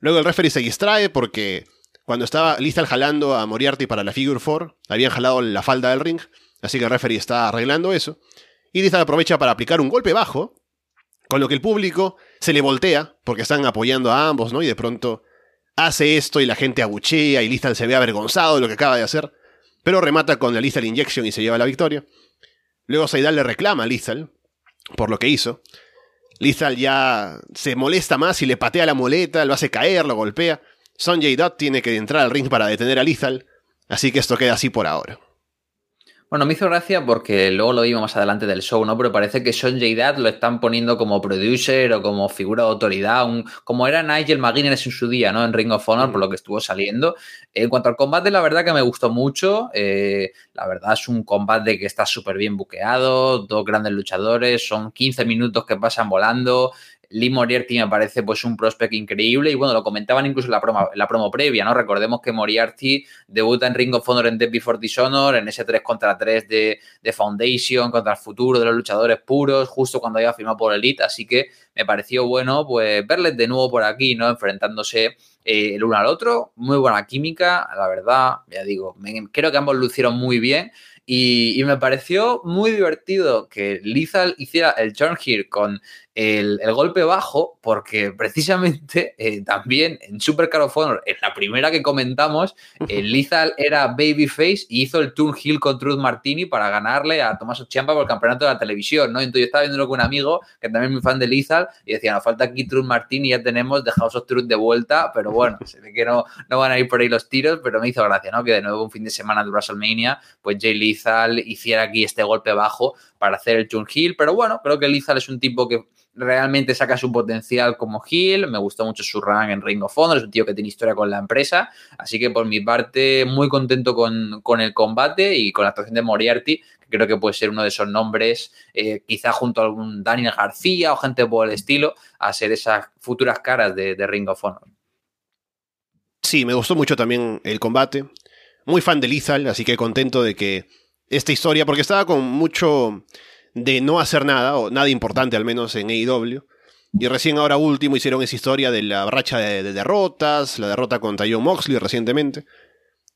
Luego el referee se distrae porque cuando estaba Lethal jalando a Moriarty para la Figure 4, habían jalado la falda del ring, así que el referee está arreglando eso. Y Lethal aprovecha para aplicar un golpe bajo, con lo que el público se le voltea, porque están apoyando a ambos, ¿no? Y de pronto hace esto y la gente abuchea y Lethal se ve avergonzado de lo que acaba de hacer, pero remata con la Lethal Injection y se lleva la victoria. Luego Seidal le reclama a Lethal por lo que hizo. Lethal ya se molesta más y le patea la muleta, lo hace caer, lo golpea. Sonjay Dutt tiene que entrar al ring para detener a Lethal, así que esto queda así por ahora. Bueno, me hizo gracia porque luego lo vimos más adelante del show, ¿no? Pero parece que Sean J. lo están poniendo como producer o como figura de autoridad, como era Nigel McGuinness en su día, ¿no? En Ring of Honor, por mm. lo que estuvo saliendo. En cuanto al combate, la verdad que me gustó mucho. Eh, la verdad es un combate que está súper bien buqueado, dos grandes luchadores, son 15 minutos que pasan volando. Lee Moriarty me parece pues un prospect increíble y bueno, lo comentaban incluso en la promo, la promo previa, ¿no? Recordemos que Moriarty debuta en Ring of Honor en Death Before Dishonor, en ese 3 contra 3 de, de, Foundation, contra el futuro de los luchadores puros, justo cuando había firmado por Elite, así que me pareció bueno pues verles de nuevo por aquí, ¿no? Enfrentándose eh, el uno al otro, muy buena química, la verdad, ya digo, creo que ambos lucieron muy bien y, y, me pareció muy divertido que Lizal hiciera el turn here con el, golpe bajo, porque precisamente eh, también en Super Car of Honor, en la primera que comentamos, el Lizal era Babyface y hizo el turn heel con Truth Martini para ganarle a Tomás Champa por el campeonato de la televisión, ¿no? Entonces yo estaba viéndolo con un amigo que también es muy fan de Lizal y decía, nos falta aquí Truth Martini, ya tenemos The House of Truth de vuelta, pero bueno, se ve que no, no van a ir por ahí los tiros, pero me hizo gracia, ¿no? Que de nuevo un fin de semana de WrestleMania, pues Jay Lizal hiciera aquí este golpe bajo para hacer el turn heel, pero bueno, creo que Lizal es un tipo que realmente saca su potencial como heel. Me gustó mucho su run en Ring of Honor. Es un tío que tiene historia con la empresa. Así que por mi parte, muy contento con, el combate y con la actuación de Moriarty, que creo que puede ser uno de esos nombres, eh, quizá junto a algún Daniel García o gente por el estilo, a ser esas futuras caras de, de Ring of Honor. Sí, me gustó mucho también el combate. Muy fan de Lethal, así que contento de que esta historia, porque estaba con mucho de no hacer nada, o nada importante al menos en AEW. Y recién ahora último hicieron esa historia de la racha de, derrotas, la derrota contra John Moxley recientemente.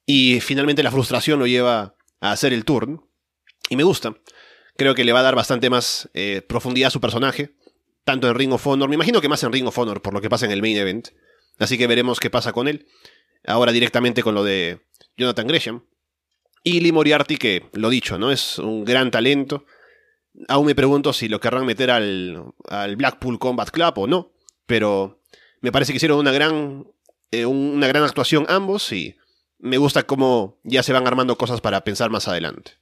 Y finalmente la frustración lo lleva a hacer el turn. Y me gusta. Creo que le va a dar bastante más eh, profundidad a su personaje. Tanto en Ring of Honor. Me imagino que más en Ring of Honor por lo que pasa en el main event. Así que veremos qué pasa con él. Ahora directamente con lo de Jonathan Gresham. Y Moriarty, que lo dicho, ¿no? Es un gran talento Aún me pregunto si lo querrán meter al, Blackpool Combat Club o no, pero me parece que hicieron una gran, eh, una gran actuación ambos y me gusta cómo ya se van armando cosas para pensar más adelante.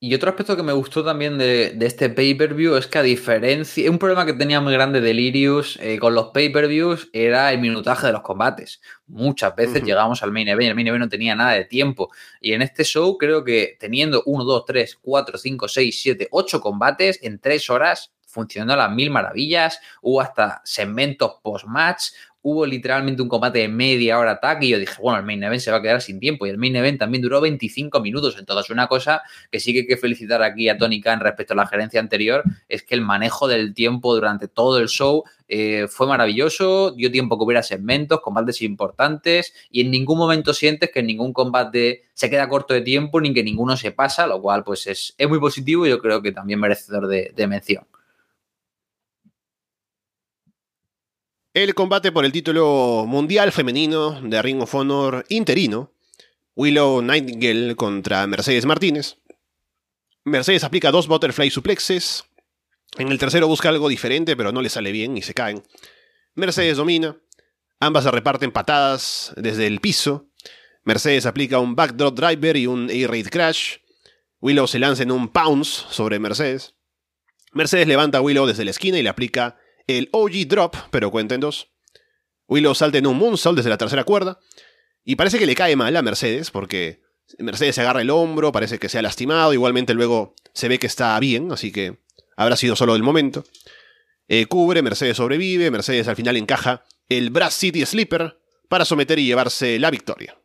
Y otro aspecto que me gustó también de, este pay-per-view es que a diferencia, un problema que tenía muy grande Delirious eh, con los pay-per-views era el minutaje de los combates. Muchas veces llegamos al main event, el main event no tenía nada de tiempo. Y en este show creo que teniendo 1, 2, 3, 4, 5, 6, 7, 8 combates en 3 horas funcionando a las mil maravillas, hubo hasta segmentos post-match, hubo literalmente un combate de media hora ataque y yo dije, bueno, el main event se va a quedar sin tiempo y el main event también duró 25 minutos. Entonces, una cosa que sí que hay que felicitar aquí a Tony Khan respecto a la gerencia anterior es que el manejo del tiempo durante todo el show eh, fue maravilloso, dio tiempo que hubiera segmentos, combates importantes y en ningún momento sientes que ningún combate se queda corto de tiempo ni que ninguno se pasa, lo cual pues es, es muy positivo y yo creo que también merecedor de mención. El combate por el título mundial femenino de Ring of Honor interino. Willow Nightingale contra Mercedes Martínez. Mercedes aplica dos butterfly suplexes. En el tercero busca algo diferente, pero no le sale bien y se caen. Mercedes domina. Ambas se reparten patadas desde el piso. Mercedes aplica un backdrop driver y un A-Raid crash. Willow se lanza en un pounce sobre Mercedes. Mercedes levanta a Willow desde la esquina y le aplica el OG Drop, pero cuenten dos. Willow salta en un moonsault desde la tercera cuerda. Y parece que le cae mal a Mercedes, porque Mercedes se agarra el hombro, parece que se ha lastimado. Igualmente luego se ve que está bien, así que habrá sido solo del momento. Eh, cubre, Mercedes sobrevive, Mercedes al final encaja el Brass City Sleeper para someter y llevarse la victoria.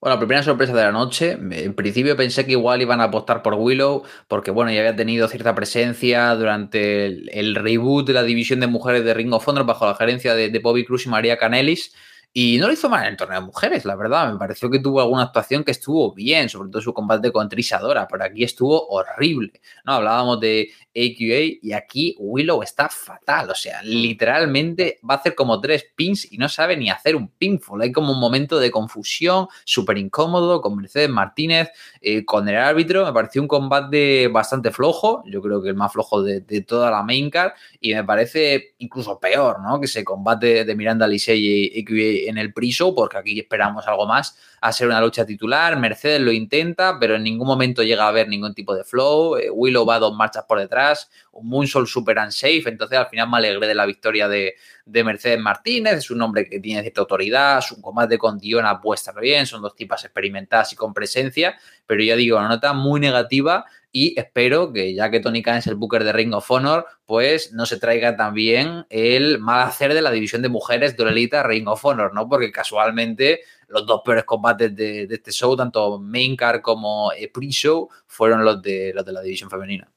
Bueno, la primera sorpresa de la noche. En principio pensé que igual iban a apostar por Willow, porque bueno, ya había tenido cierta presencia durante el, reboot de la división de mujeres de Ring of Honor bajo la gerencia de, de Bobby Cruz y María Canelis. Y no lo hizo mal en el torneo de mujeres, la verdad. Me pareció que tuvo alguna actuación que estuvo bien, sobre todo su combate con Trisadora, pero aquí estuvo horrible. No hablábamos de AQA y aquí Willow está fatal. O sea, literalmente va a hacer como tres pins y no sabe ni hacer un pinfall. Hay como un momento de confusión, súper incómodo con Mercedes Martínez, eh, con el árbitro. Me pareció un combate bastante flojo. Yo creo que el más flojo de, toda la main card. Y me parece incluso peor, ¿no? Que ese combate de Miranda Lisey y AQA en el pre-show, porque aquí esperamos algo más a ser una lucha titular. Mercedes lo intenta, pero en ningún momento llega a haber ningún tipo de flow. Eh, Willow va dos marchas por detrás, un Moonsault super unsafe. Entonces, al final me alegré de la victoria de, Mercedes Martínez. Es un hombre que tiene cierta autoridad, su combate con Diona puede estar bien, son dos tipas experimentadas y con presencia, pero ya digo, una nota muy negativa y espero que ya que Tony Khan es el booker de Ring of Honor, pues no se traiga también el mal hacer de la división de mujeres de Ring of Honor, ¿no? Porque casualmente los dos peores combates de, este show, tanto main card como eh, pre-show, fueron los de, los de la división femenina.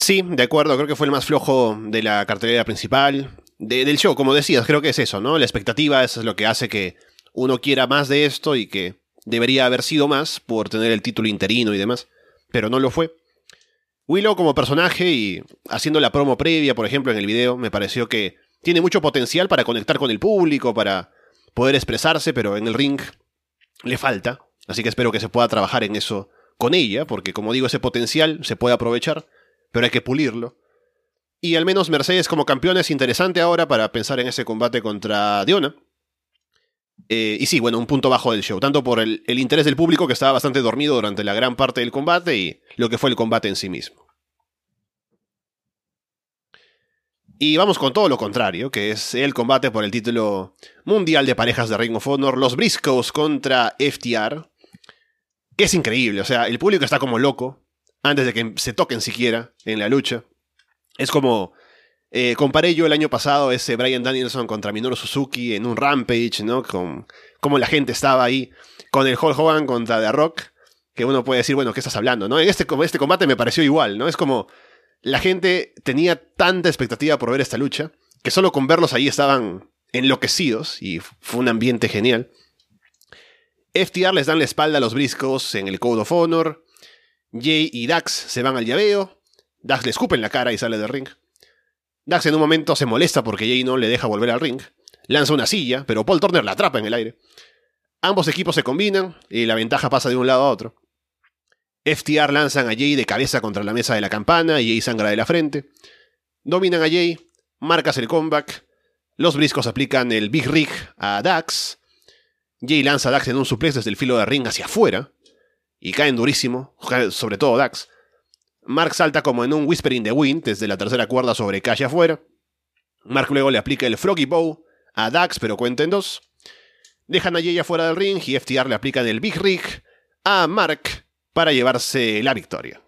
Sí, de acuerdo, creo que fue el más flojo de la cartelera principal. del show, como decías, creo que es eso, ¿no? La expectativa es lo que hace que uno quiera más de esto y que debería haber sido más por tener el título interino y demás, pero no lo fue. Willow como personaje y haciendo la promo previa, por ejemplo, en el video, me pareció que tiene mucho potencial para conectar con el público, para poder expresarse, pero en el ring le falta. Así que espero que se pueda trabajar en eso con ella, porque como digo, ese potencial se puede aprovechar, pero hay que pulirlo. Y al menos Mercedes como campeona es interesante ahora para pensar en ese combate contra Diona. Eh, y sí, bueno, un punto bajo del show, tanto por el, el, interés del público que estaba bastante dormido durante la gran parte del combate y lo que fue el combate en sí mismo. Y vamos con todo lo contrario, que es el combate por el título mundial de parejas de Ring of Honor, los Briscoes contra FTR. Que es increíble, o sea, el público está como loco antes de que se toquen siquiera en la lucha. Es como eh, comparé yo el año pasado ese Brian Danielson contra Minoru Suzuki en un Rampage, ¿no? Con cómo la gente estaba ahí con el Hulk Hogan contra The Rock, que uno puede decir, bueno, ¿qué estás hablando? ¿no? En este, este combate me pareció igual, ¿no? Es como la gente tenía tanta expectativa por ver esta lucha, que solo con verlos ahí estaban enloquecidos y fue un ambiente genial. FTR les dan la espalda a los briscos en el Code of Honor. Jay y Dax se van al llaveo. Dax le escupe en la cara y sale del ring. Dax en un momento se molesta porque Jay no le deja volver al ring. Lanza una silla, pero Paul Turner la atrapa en el aire. Ambos equipos se combinan y la ventaja pasa de un lado a otro. FTR lanzan a Jay de cabeza contra la mesa de la campana y Jay sangra de la frente. Dominan a Jay, marcas el comeback. Los briscos aplican el Big Rig a Dax. Jay lanza a Dax en un suplex desde el filo de ring hacia afuera. Y caen durísimo, sobre todo Dax. Mark salta como en un Whisper in the Wind desde la tercera cuerda sobre calle afuera. Mark luego le aplica el Froggy Bow a Dax, pero cuenta en dos. Dejan a Jay afuera del ring y FTR le aplican el Big Rig a Mark para llevarse la victoria.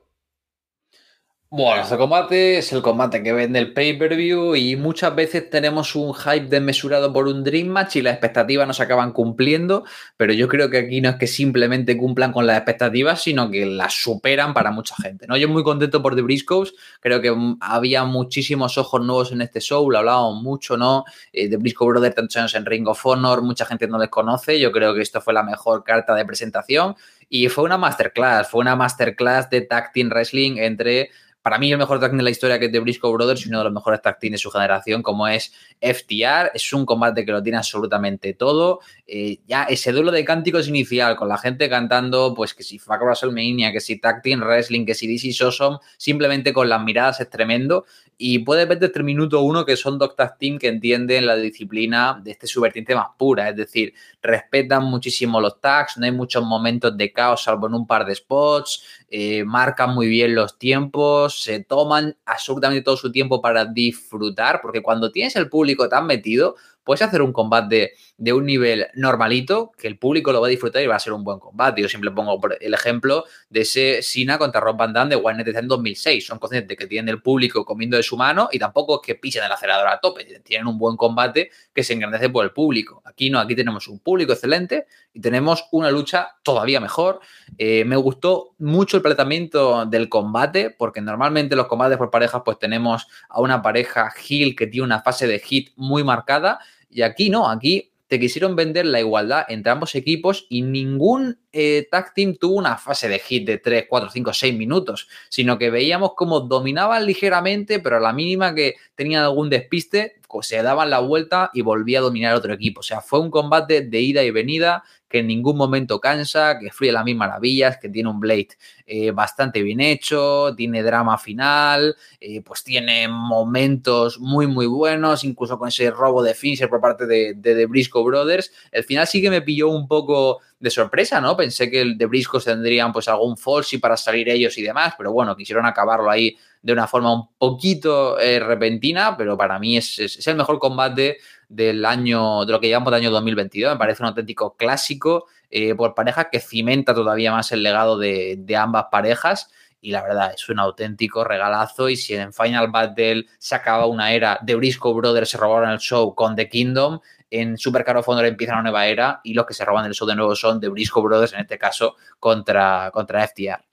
Bueno, este combate es el combate que vende el pay-per-view y muchas veces tenemos un hype desmesurado por un Dream Match y las expectativas no se acaban cumpliendo, pero yo creo que aquí no es que simplemente cumplan con las expectativas, sino que las superan para mucha gente. ¿no? Yo muy contento por The Briscoes, creo que había muchísimos ojos nuevos en este show, lo hablábamos mucho, ¿no? Eh, The Briscoe Brothers, tantos en Ring of Honor, mucha gente no les conoce, yo creo que esto fue la mejor carta de presentación y fue una masterclass, fue una masterclass de tag team wrestling entre para mí el mejor tag de la historia que es de Briscoe Brothers y uno de los mejores tag de su generación, como es FTR. Es un combate que lo tiene absolutamente todo. Eh, ya ese duelo de cánticos inicial con la gente cantando, pues que si Fuck WrestleMania, que si Tag Team Wrestling, que si is Awesome, simplemente con las miradas es tremendo. Y puedes ver desde el minuto uno que son dos tag team que entienden la disciplina de este subvertiente más pura. Es decir, respetan muchísimo los tags, no hay muchos momentos de caos salvo en un par de spots, eh, marcan muy bien los tiempos, se toman absolutamente todo su tiempo para disfrutar, porque cuando tienes el público tan metido, puedes hacer un combate de un nivel normalito, que el público lo va a disfrutar y va a ser un buen combate. Yo siempre pongo el ejemplo de ese Sina contra Rob Van Damme de One en 2006. Son conscientes que tienen el público comiendo de su mano y tampoco es que pisen el acelerador a tope. Tienen un buen combate que se engrandece por el público. Aquí no, aquí tenemos un público excelente y tenemos una lucha todavía mejor. Eh, me gustó mucho el planteamiento del combate, porque normalmente los combates por parejas, pues tenemos a una pareja heel que tiene una fase de hit muy marcada y aquí no, aquí te quisieron vender la igualdad entre ambos equipos y ningún eh, tag team tuvo una fase de hit de 3, 4, 5, 6 minutos, sino que veíamos cómo dominaban ligeramente, pero a la mínima que tenían algún despiste, se daban la vuelta y volvía a dominar otro equipo. O sea, fue un combate de ida y venida que en ningún momento cansa, que fluye las mismas maravillas, que tiene un Blade eh, bastante bien hecho, tiene drama final, eh, pues tiene momentos muy, muy buenos, incluso con ese robo de finisher por parte de, de The Briscoe Brothers. El final sí que me pilló un poco de sorpresa, ¿no? Pensé que el de Briscoe tendrían pues algún falsy para salir ellos y demás, pero bueno, quisieron acabarlo ahí de una forma un poquito eh, repentina, pero para mí es, es, el mejor combate del año, de lo que llevamos del año 2022. Me parece un auténtico clásico eh, por pareja que cimenta todavía más el legado de, ambas parejas. Y la verdad, es un auténtico regalazo. Y si en Final Battle se acaba una era de Briscoe Brothers se robaron el show con The Kingdom, en Super Caro Fondo empieza una nueva era y los que se roban el show de nuevo son de Briscoe Brothers, en este caso, contra, contra FTR.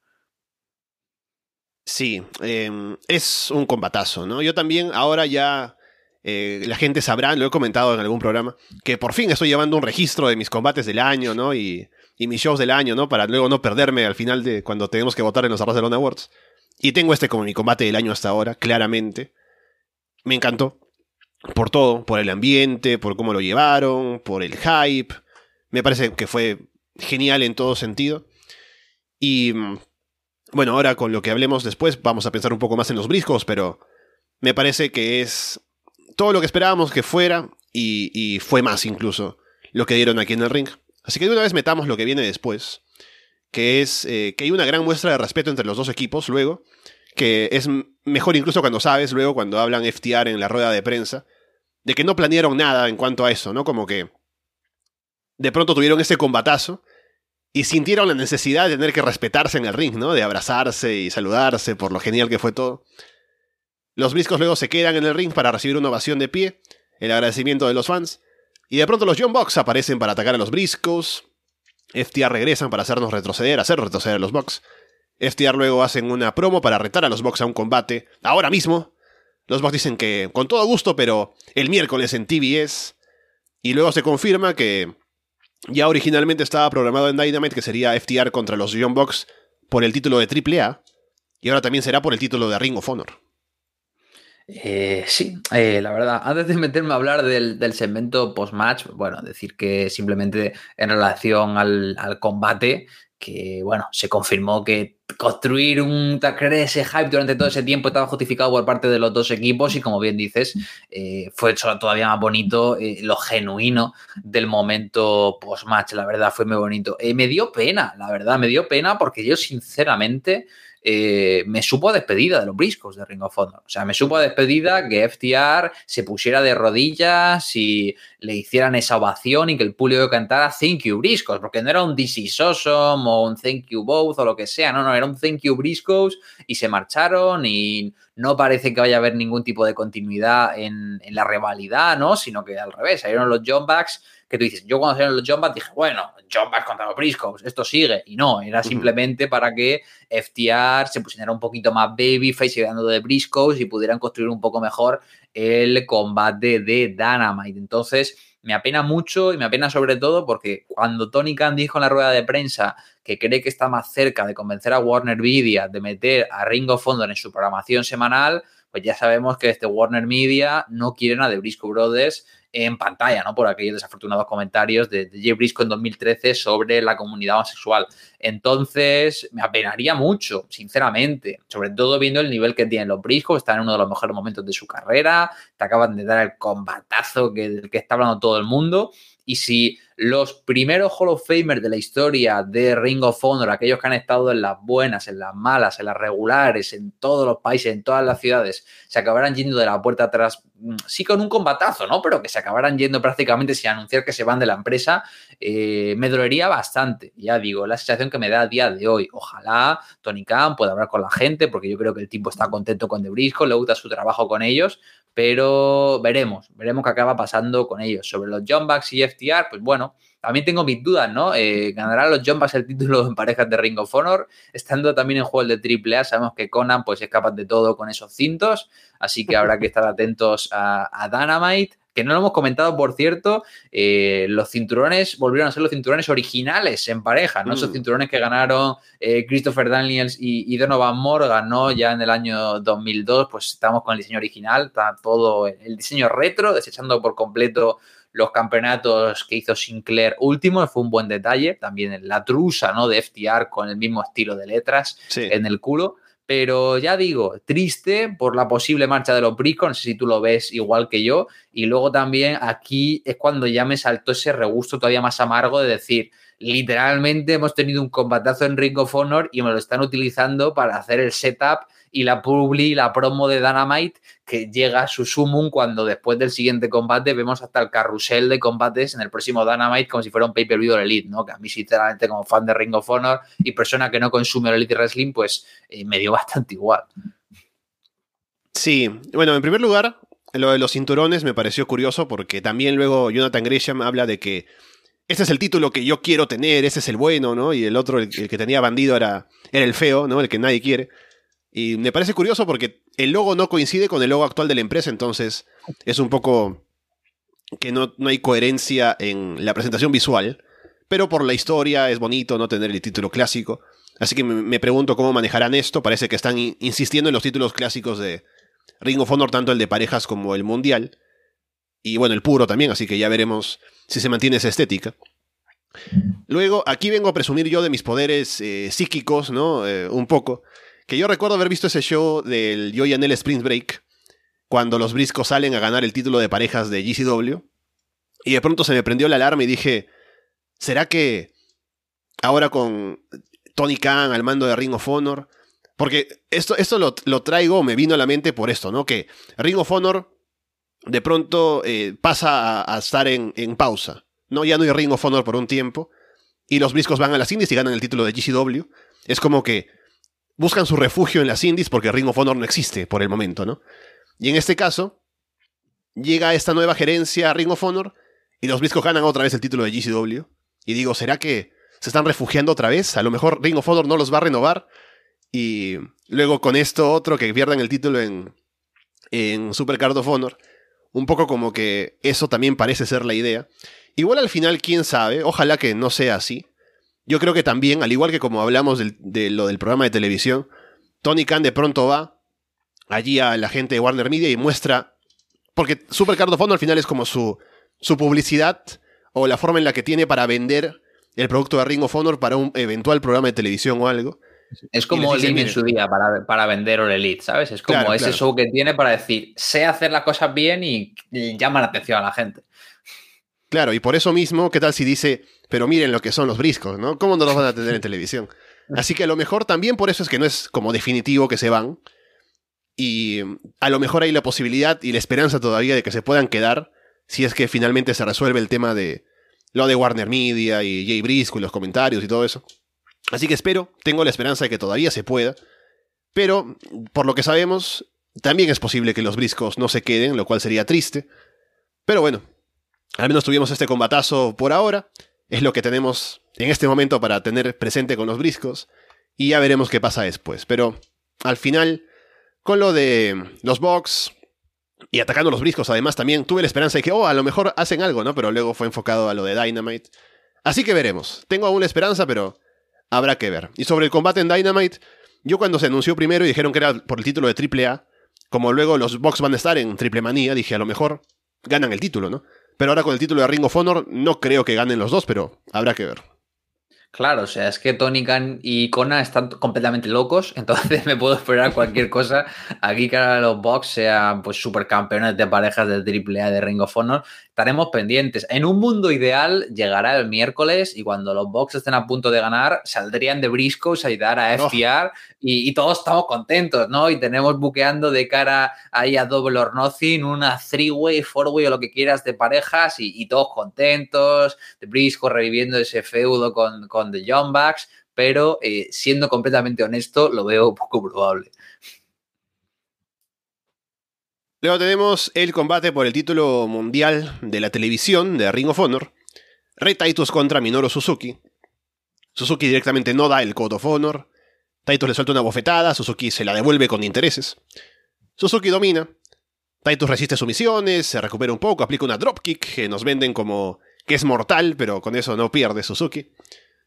Sí, em, es un combatazo, ¿no? Yo también ahora ya eh, la gente sabrá, lo he comentado en algún programa, que por fin estoy llevando un registro de mis combates del año, ¿no? Y, y mis shows del año, ¿no? Para luego no perderme al final de cuando tenemos que votar en los Barcelona Awards. Y tengo este como mi combate del año hasta ahora, claramente. Me encantó. Por todo, por el ambiente, por cómo lo llevaron, por el hype. Me parece que fue genial en todo sentido. Y mm, bueno, ahora con lo que hablemos después vamos a pensar un poco más en los briscos, pero me parece que es todo lo que esperábamos que fuera y, fue más incluso lo que dieron aquí en el ring. Así que de una vez metamos lo que viene después, que es eh, que hay una gran muestra de respeto entre los dos equipos luego, que es mejor incluso cuando sabes, luego cuando hablan FTR en la rueda de prensa, de que no planearon nada en cuanto a eso, ¿no? Como que de pronto tuvieron ese combatazo y sintieron la necesidad de tener que respetarse en el ring, ¿no? De abrazarse y saludarse por lo genial que fue todo. Los briscos luego se quedan en el ring para recibir una ovación de pie, el agradecimiento de los fans, y de pronto los John Box aparecen para atacar a los briscos. FTR regresan para hacernos retroceder, hacer retroceder a los Bucks. FTR luego hacen una promo para retar a los Bucks a un combate, ahora mismo. Los Bucks dicen que con todo gusto, pero el miércoles en TBS. Y luego se confirma que ya originalmente estaba programado en Dynamite que sería FTR contra los Young Bucks por el título de AAA. Y ahora también será por el título de Ring of Honor. Eh, sí, eh, la verdad, antes de meterme a hablar del, segmento post-match, bueno, decir que simplemente en relación al, al combate, que bueno, se confirmó que construir un ese hype durante todo ese tiempo estaba justificado por parte de los dos equipos y como bien dices, eh, fue todavía más bonito eh, lo genuino del momento post-match, la verdad fue muy bonito. Eh, me dio pena, la verdad, me dio pena porque yo sinceramente eh, me supo a despedida de los briscos de Ring of Honor. O sea, me supo a despedida que FTR se pusiera de rodillas y le hicieran esa ovación y que el público cantara Thank you Briscos, porque no era un This is awesome o un Thank you both o lo que sea, no, no, era un Thank you Briscos y se marcharon y no parece que vaya a haber ningún tipo de continuidad en, la rivalidad, ¿no? Sino que al revés, salieron los John Backs que tú dices, yo cuando salieron los John Backs dije, bueno, John Backs contra los Briscoes, esto sigue. Y no, era simplemente para que FTR se pusiera un poquito más babyface llegando de Briscoes y pudieran construir un poco mejor el combate de Dynamite. Entonces, me apena mucho y me apena sobre todo porque cuando Tony Khan dijo en la rueda de prensa que cree que está más cerca de convencer a Warner Media de meter a Ring of Honor en su programación semanal, pues ya sabemos que este Warner Media no quiere a The Briscoe Brothers en pantalla, ¿no? Por aquellos desafortunados comentarios de, Jay Briscoe en 2013 sobre la comunidad homosexual. Entonces, me apenaría mucho, sinceramente, sobre todo viendo el nivel que tienen los Briscoe, están en uno de los mejores momentos de su carrera, te acaban de dar el combatazo que, del que está hablando todo el mundo. Y si los primeros Hall of Famers de la historia de Ring of Honor, aquellos que han estado en las buenas, en las malas, en las regulares, en todos los países, en todas las ciudades, se acabarán yendo de la puerta atrás, mm, sí con un combatazo, ¿no? Pero que se acabarán yendo prácticamente sin anunciar que se van de la empresa, eh, me dolería bastante. Ya digo, la sensación que me da a día de hoy. Ojalá Tony Khan pueda hablar con la gente, porque yo creo que el tipo está contento con The Briscoe, le gusta su trabajo con ellos, pero veremos, veremos qué acaba pasando con ellos. Sobre los John Bucks y FTR, pues bueno, también tengo mis dudas, ¿no? Eh, ¿Ganarán los John Bucks el título en parejas de Ring of Honor? Estando también en juegos de AAA, sabemos que Conan pues es capaz de todo con esos cintos, así que habrá que estar atentos a, a Dynamite que no lo hemos comentado, por cierto, eh, los cinturones volvieron a ser los cinturones originales en pareja, ¿no? Mm. Esos cinturones que ganaron eh, Christopher Daniels y, y, Donovan Morgan, ¿no? Ya en el año 2002, pues estamos con el diseño original, está todo el diseño retro, desechando por completo los campeonatos que hizo Sinclair último, fue un buen detalle, también la trusa, ¿no? De FTR con el mismo estilo de letras sí. en el culo. Pero ya digo, triste por la posible marcha de los Briscoe, no sé si tú lo ves igual que yo. Y luego también aquí es cuando ya me saltó ese regusto todavía más amargo de decir, literalmente hemos tenido un combatazo en Ring of Honor y me lo están utilizando para hacer el setup y la publi, la promo de Dynamite que llega a su sumum cuando después del siguiente combate vemos hasta el carrusel de combates en el próximo Dynamite como si fuera un pay-per-view de Elite, ¿no? Que a mí sinceramente como fan de Ring of Honor y persona que no consume el Elite Wrestling, pues eh, me dio bastante igual. Sí, bueno, en primer lugar, lo de los cinturones me pareció curioso porque también luego Jonathan Gresham habla de que este es el título que yo quiero tener, ese es el bueno, ¿no? Y el otro, el, que tenía bandido era, era el feo, ¿no? El que nadie quiere. Y me parece curioso porque el logo no coincide con el logo actual de la empresa, entonces es un poco que no, no hay coherencia en la presentación visual, pero por la historia es bonito no tener el título clásico. Así que me, me pregunto cómo manejarán esto. Parece que están insistiendo en los títulos clásicos de Ring of Honor, tanto el de parejas como el mundial. Y bueno, el puro también, así que ya veremos si se mantiene esa estética. Luego, aquí vengo a presumir yo de mis poderes eh, psíquicos, ¿no? Eh, un poco. Que yo recuerdo haber visto ese show del Joy Anel Sprint Break, cuando los briscos salen a ganar el título de parejas de GCW. Y de pronto se me prendió la alarma y dije, ¿será que ahora con Tony Khan al mando de Ring of Honor? Porque esto, esto lo, lo traigo, me vino a la mente por esto, ¿no? Que Ring of Honor de pronto eh, pasa a, a estar en, en, pausa. ¿no? Ya no hay Ring of Honor por un tiempo. Y los briscos van a las indies y ganan el título de GCW. Es como que buscan su refugio en las indies porque Ring of Honor no existe por el momento, ¿no? Y en este caso, llega esta nueva gerencia a Ring of Honor y los briscos ganan otra vez el título de GCW. Y digo, ¿será que se están refugiando otra vez? A lo mejor Ring of Honor no los va a renovar. Y luego con esto otro que pierdan el título en, en Super Card of Honor. Un poco como que eso también parece ser la idea. Igual al final, quién sabe, ojalá que no sea así. Yo creo que también, al igual que como hablamos del, de lo del programa de televisión, Tony Khan de pronto va allí a la gente de Warner Media y muestra. Porque Super Card of Honor al final es como su, su publicidad o la forma en la que tiene para vender el producto de Ring of Honor para un eventual programa de televisión o algo. Es como el en su día para, para vender All Elite, ¿sabes? Es como claro, ese claro. show que tiene para decir, sé hacer las cosas bien y, y llama la atención a la gente. Claro, y por eso mismo, ¿qué tal si dice, pero miren lo que son los briscos, ¿no? ¿Cómo no los van a tener en televisión? Así que a lo mejor también por eso es que no es como definitivo que se van. Y a lo mejor hay la posibilidad y la esperanza todavía de que se puedan quedar si es que finalmente se resuelve el tema de lo de Warner Media y Jay Briscoe y los comentarios y todo eso. Así que espero, tengo la esperanza de que todavía se pueda. Pero, por lo que sabemos, también es posible que los briscos no se queden, lo cual sería triste. Pero bueno, al menos tuvimos este combatazo por ahora. Es lo que tenemos en este momento para tener presente con los briscos. Y ya veremos qué pasa después. Pero al final, con lo de los box y atacando los briscos, además también tuve la esperanza de que, oh, a lo mejor hacen algo, ¿no? Pero luego fue enfocado a lo de Dynamite. Así que veremos. Tengo aún la esperanza, pero habrá que ver. Y sobre el combate en Dynamite, yo cuando se anunció primero y dijeron que era por el título de AAA, como luego los Box van a estar en Triple Manía, dije a lo mejor ganan el título, ¿no? Pero ahora con el título de Ring of Honor no creo que ganen los dos, pero habrá que ver. Claro, o sea, es que Tony Khan y Kona están completamente locos, entonces me puedo esperar cualquier cosa. Aquí que ahora los Box sean pues supercampeones de parejas del AAA de Ring of Honor, estaremos pendientes. En un mundo ideal llegará el miércoles y cuando los Box estén a punto de ganar, saldrían de Briscoes a ayudar a FTR y, todos estamos contentos, ¿no? Y tenemos buqueando de cara ahí a Double or Nothing una three-way, four-way o lo que quieras de parejas y, todos contentos, de Briscoe reviviendo ese feudo con de John Bucks, pero eh, siendo completamente honesto, lo veo poco probable. Luego tenemos el combate por el título mundial de la televisión de Ring of Honor. Rey Titus contra Minoru Suzuki. Suzuki directamente no da el Code of Honor. Titus le suelta una bofetada, Suzuki se la devuelve con intereses. Suzuki domina. Titus resiste sumisiones, se recupera un poco, aplica una dropkick que nos venden como que es mortal, pero con eso no pierde Suzuki.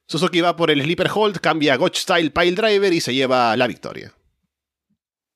Suzuki va por el Sleeper Hold, cambia a Gotch Style Pile Driver y se lleva la victoria.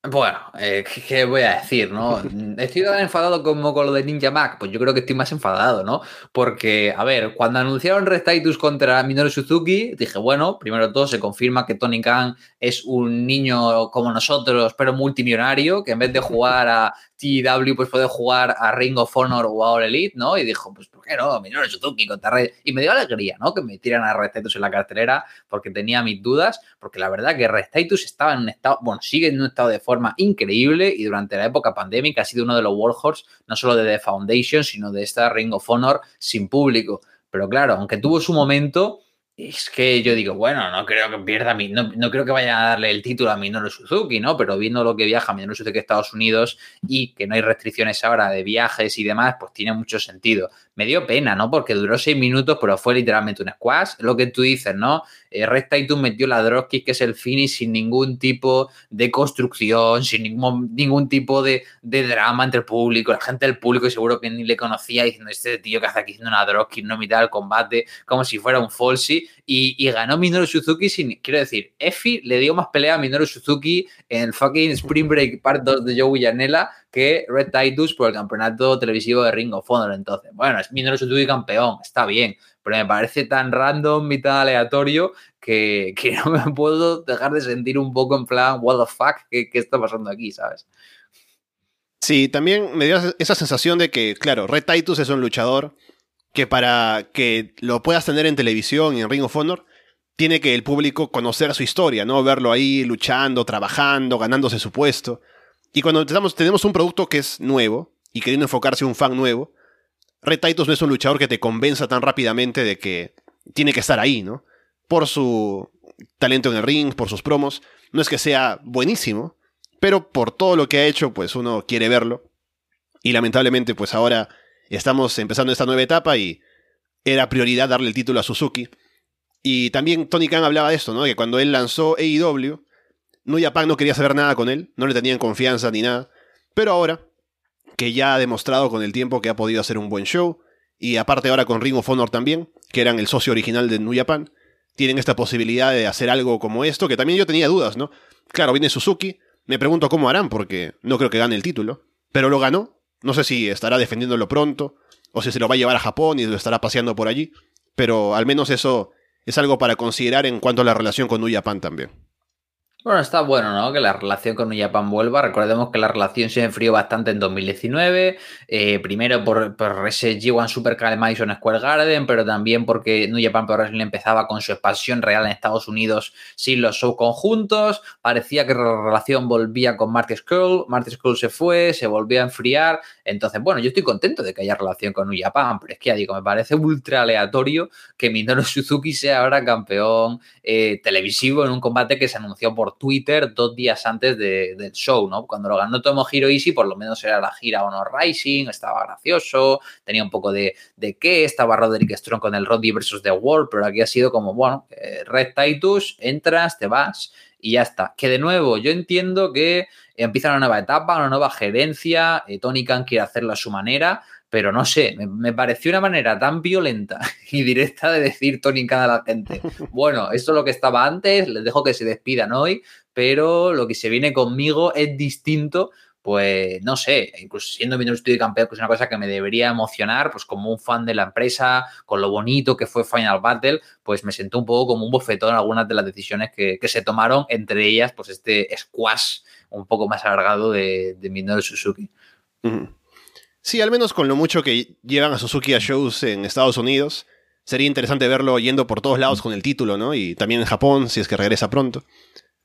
Bueno, eh, ¿qué voy a decir, no? ¿Estoy tan enfadado como con lo de Ninja Mac? Pues yo creo que estoy más enfadado, ¿no? Porque, a ver, cuando anunciaron Restaitus contra Minoru Suzuki, dije, bueno, primero de todo se confirma que Tony Khan es un niño como nosotros, pero multimillonario, que en vez de jugar a TW, pues puede jugar a Ring of Honor o a All Elite, ¿no? Y dijo, pues, ¿por qué no? Minoru Suzuki contra Red. Y me dio alegría, ¿no? Que me tiran a Restaitus en la cartelera, porque tenía mis dudas, porque la verdad que Restaitus estaba en un estado, bueno, sigue en un estado de forma increíble y durante la época pandémica ha sido uno de los Warhorse, no solo de The Foundation, sino de esta Ring of Honor sin público. Pero claro, aunque tuvo su momento, es que yo digo, bueno, no creo que pierda, no, no creo que vaya a darle el título a Minoru Suzuki, ¿no? Pero viendo lo que viaja Minoru Suzuki a Estados Unidos y que no hay restricciones ahora de viajes y demás, pues tiene mucho sentido. Me dio pena, ¿no? Porque duró seis minutos, pero fue literalmente un squash. Lo que tú dices, ¿no? Eh, Red metió la dropkick, que es el finish, sin ningún tipo de construcción, sin ningún, ningún tipo de, drama entre el público. La gente del público seguro que ni le conocía diciendo, este tío que hace aquí haciendo una dropkick, no mitad del combate, como si fuera un falsy. Y, ganó Minoru Suzuki sin, quiero decir, Effie le dio más pelea a Minoru Suzuki en el fucking Spring Break Part 2 de Joey Janela que Red Titus por el campeonato televisivo de Ring of Honor. Entonces, bueno, es Minoru Suzuki campeón, está bien, pero me parece tan random y tan aleatorio que, no me puedo dejar de sentir un poco en plan, what the fuck, ¿qué, está pasando aquí, sabes? Sí, también me dio esa sensación de que, claro, Red Titus es un luchador que para que lo puedas tener en televisión y en Ring of Honor, tiene que el público conocer su historia, ¿no? Verlo ahí luchando, trabajando, ganándose su puesto. Y cuando tenemos, tenemos un producto que es nuevo y queriendo enfocarse en un fan nuevo, Red Titus no es un luchador que te convenza tan rápidamente de que tiene que estar ahí, ¿no? Por su talento en el ring, por sus promos. No es que sea buenísimo, pero por todo lo que ha hecho, pues uno quiere verlo. Y lamentablemente, pues ahora estamos empezando esta nueva etapa y era prioridad darle el título a Suzuki. Y también Tony Khan hablaba de esto, ¿no? Que cuando él lanzó AEW, New Japan no quería saber nada con él, no le tenían confianza ni nada. Pero ahora, que ya ha demostrado con el tiempo que ha podido hacer un buen show, y aparte ahora con Ring of Honor también, que eran el socio original de New Japan, tienen esta posibilidad de hacer algo como esto, que también yo tenía dudas, ¿no? Claro, viene Suzuki, me pregunto cómo harán, porque no creo que gane el título, pero lo ganó, no sé si estará defendiéndolo pronto, o si se lo va a llevar a Japón y lo estará paseando por allí, pero al menos eso es algo para considerar en cuanto a la relación con New Japan también. Bueno, está bueno, ¿no? Que la relación con Japan vuelva. Recordemos que la relación se enfrió bastante en 2019. Eh, primero por, ese G1 Supercar Madison Square Garden, pero también porque New Japan Pro Wrestling empezaba con su expansión real en Estados Unidos sin los shows conjuntos. Parecía que la relación volvía con Marty Skull. Marty Skull se fue, se volvió a enfriar. Entonces, bueno, yo estoy contento de que haya relación con New Japan, pero es que ya digo, me parece ultra aleatorio que Minoru Suzuki sea ahora campeón eh, televisivo en un combate que se anunció por Twitter dos días antes del show, ¿no? Cuando lo ganó Tomohiro Ishii, por lo menos era la gira Honor Rising, estaba gracioso, tenía un poco de, de qué, estaba Roderick Strong con el Roddy versus The World, pero aquí ha sido como, bueno, eh, Red Titus, entras, te vas y ya está. Que de nuevo, yo entiendo que empieza una nueva etapa, una nueva gerencia, eh, Tony Khan quiere hacerlo a su manera, pero no sé, me, pareció una manera tan violenta y directa de decir Tony Khan a la gente, bueno, esto es lo que estaba antes, les dejo que se despidan hoy, pero lo que se viene conmigo es distinto, pues no sé, incluso siendo mi estudio campeón, que es una cosa que me debería emocionar, pues como un fan de la empresa, con lo bonito que fue Final Battle, pues me sentó un poco como un bofetón en algunas de las decisiones que, se tomaron, entre ellas, pues este squash un poco más alargado de, de Minoru Suzuki. Sí, al menos con lo mucho que llevan a Suzuki a shows en Estados Unidos, sería interesante verlo yendo por todos lados con el título, ¿no? Y también en Japón, si es que regresa pronto.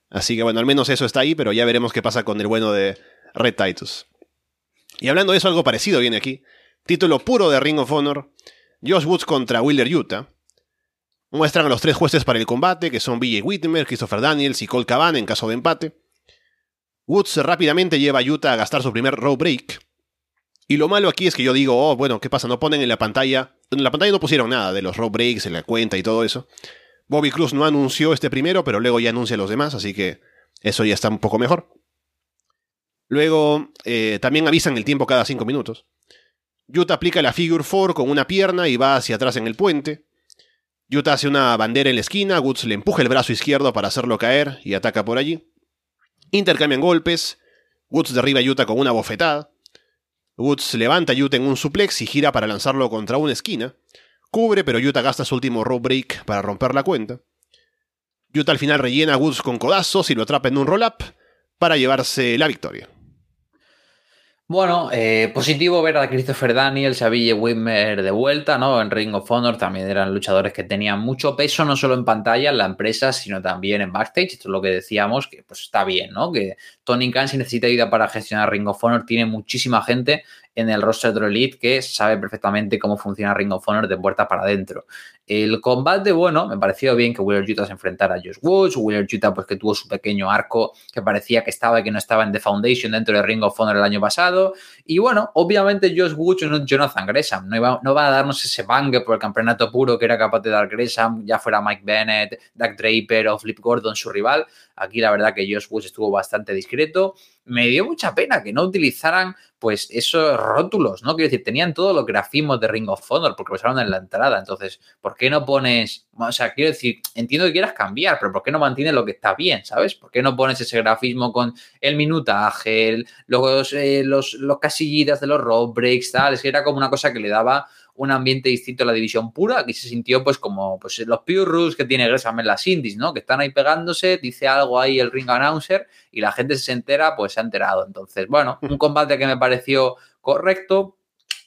Así que bueno, al menos eso está ahí, pero ya veremos qué pasa con el bueno de Red Titus. Y hablando de eso, algo parecido viene aquí. Título puro de Ring of Honor. Josh Woods contra Wheeler Utah. Muestran a los tres jueces para el combate, que son BJ Whitmer, Christopher Daniels y Cole Caban en caso de empate. Woods rápidamente lleva a Utah a gastar su primer row break, y lo malo aquí es que yo digo, oh, bueno, ¿qué pasa? No ponen en la pantalla. En la pantalla no pusieron nada de los road breaks, en la cuenta y todo eso. Bobby Cruz no anunció este primero, pero luego ya anuncia los demás, así que eso ya está un poco mejor. Luego eh, también avisan el tiempo cada 5 minutos. Yuta aplica la figure 4 con una pierna y va hacia atrás en el puente. Yuta hace una bandera en la esquina, Woods le empuja el brazo izquierdo para hacerlo caer y ataca por allí. Intercambian golpes, Woods derriba a Yuta con una bofetada. Woods levanta a Yuta en un suplex y gira para lanzarlo contra una esquina. Cubre, pero Yuta gasta su último rope break para romper la cuenta. Yuta al final rellena a Woods con codazos y lo atrapa en un roll-up para llevarse la victoria. Bueno, eh, positivo ver a Christopher Daniels, a Wimmer de vuelta, ¿no? En Ring of Honor también eran luchadores que tenían mucho peso, no solo en pantalla, en la empresa, sino también en backstage. Esto es lo que decíamos, que pues está bien, ¿no? Que Tony Khan, si necesita ayuda para gestionar Ring of Honor, tiene muchísima gente en el roster de Elite que sabe perfectamente cómo funciona Ring of Honor de puerta para adentro. El combate, bueno, me pareció bien que Wheeler Utah se enfrentara a Josh Woods, Wheeler Utah pues que tuvo su pequeño arco que parecía que estaba y que no estaba en The Foundation dentro de Ring of Honor el año pasado. Y bueno, obviamente Josh Woods no Jonathan Gresham, no, iba, no va a darnos ese bangue por el campeonato puro que era capaz de dar Gresham, ya fuera Mike Bennett, Doug Draper o Flip Gordon su rival. Aquí la verdad que Josh Woods estuvo bastante discreto. Me dio mucha pena que no utilizaran pues esos rótulos, ¿no? Quiero decir, tenían todos los grafismos de Ring of Honor porque lo usaron en la entrada. Entonces, ¿por qué no pones? O sea, quiero decir, entiendo que quieras cambiar, pero ¿por qué no mantienes lo que está bien, ¿sabes? ¿Por qué no pones ese grafismo con el minutaje, los, eh, los, los casillitas de los road breaks, tal? Es que era como una cosa que le daba un ambiente distinto a la división pura. Aquí se sintió pues como pues, los pure rules que tiene Gresham en las indies, ¿no? Que están ahí pegándose, dice algo ahí el ring announcer y la gente se entera, pues se ha enterado. Entonces, bueno, un combate que me pareció correcto.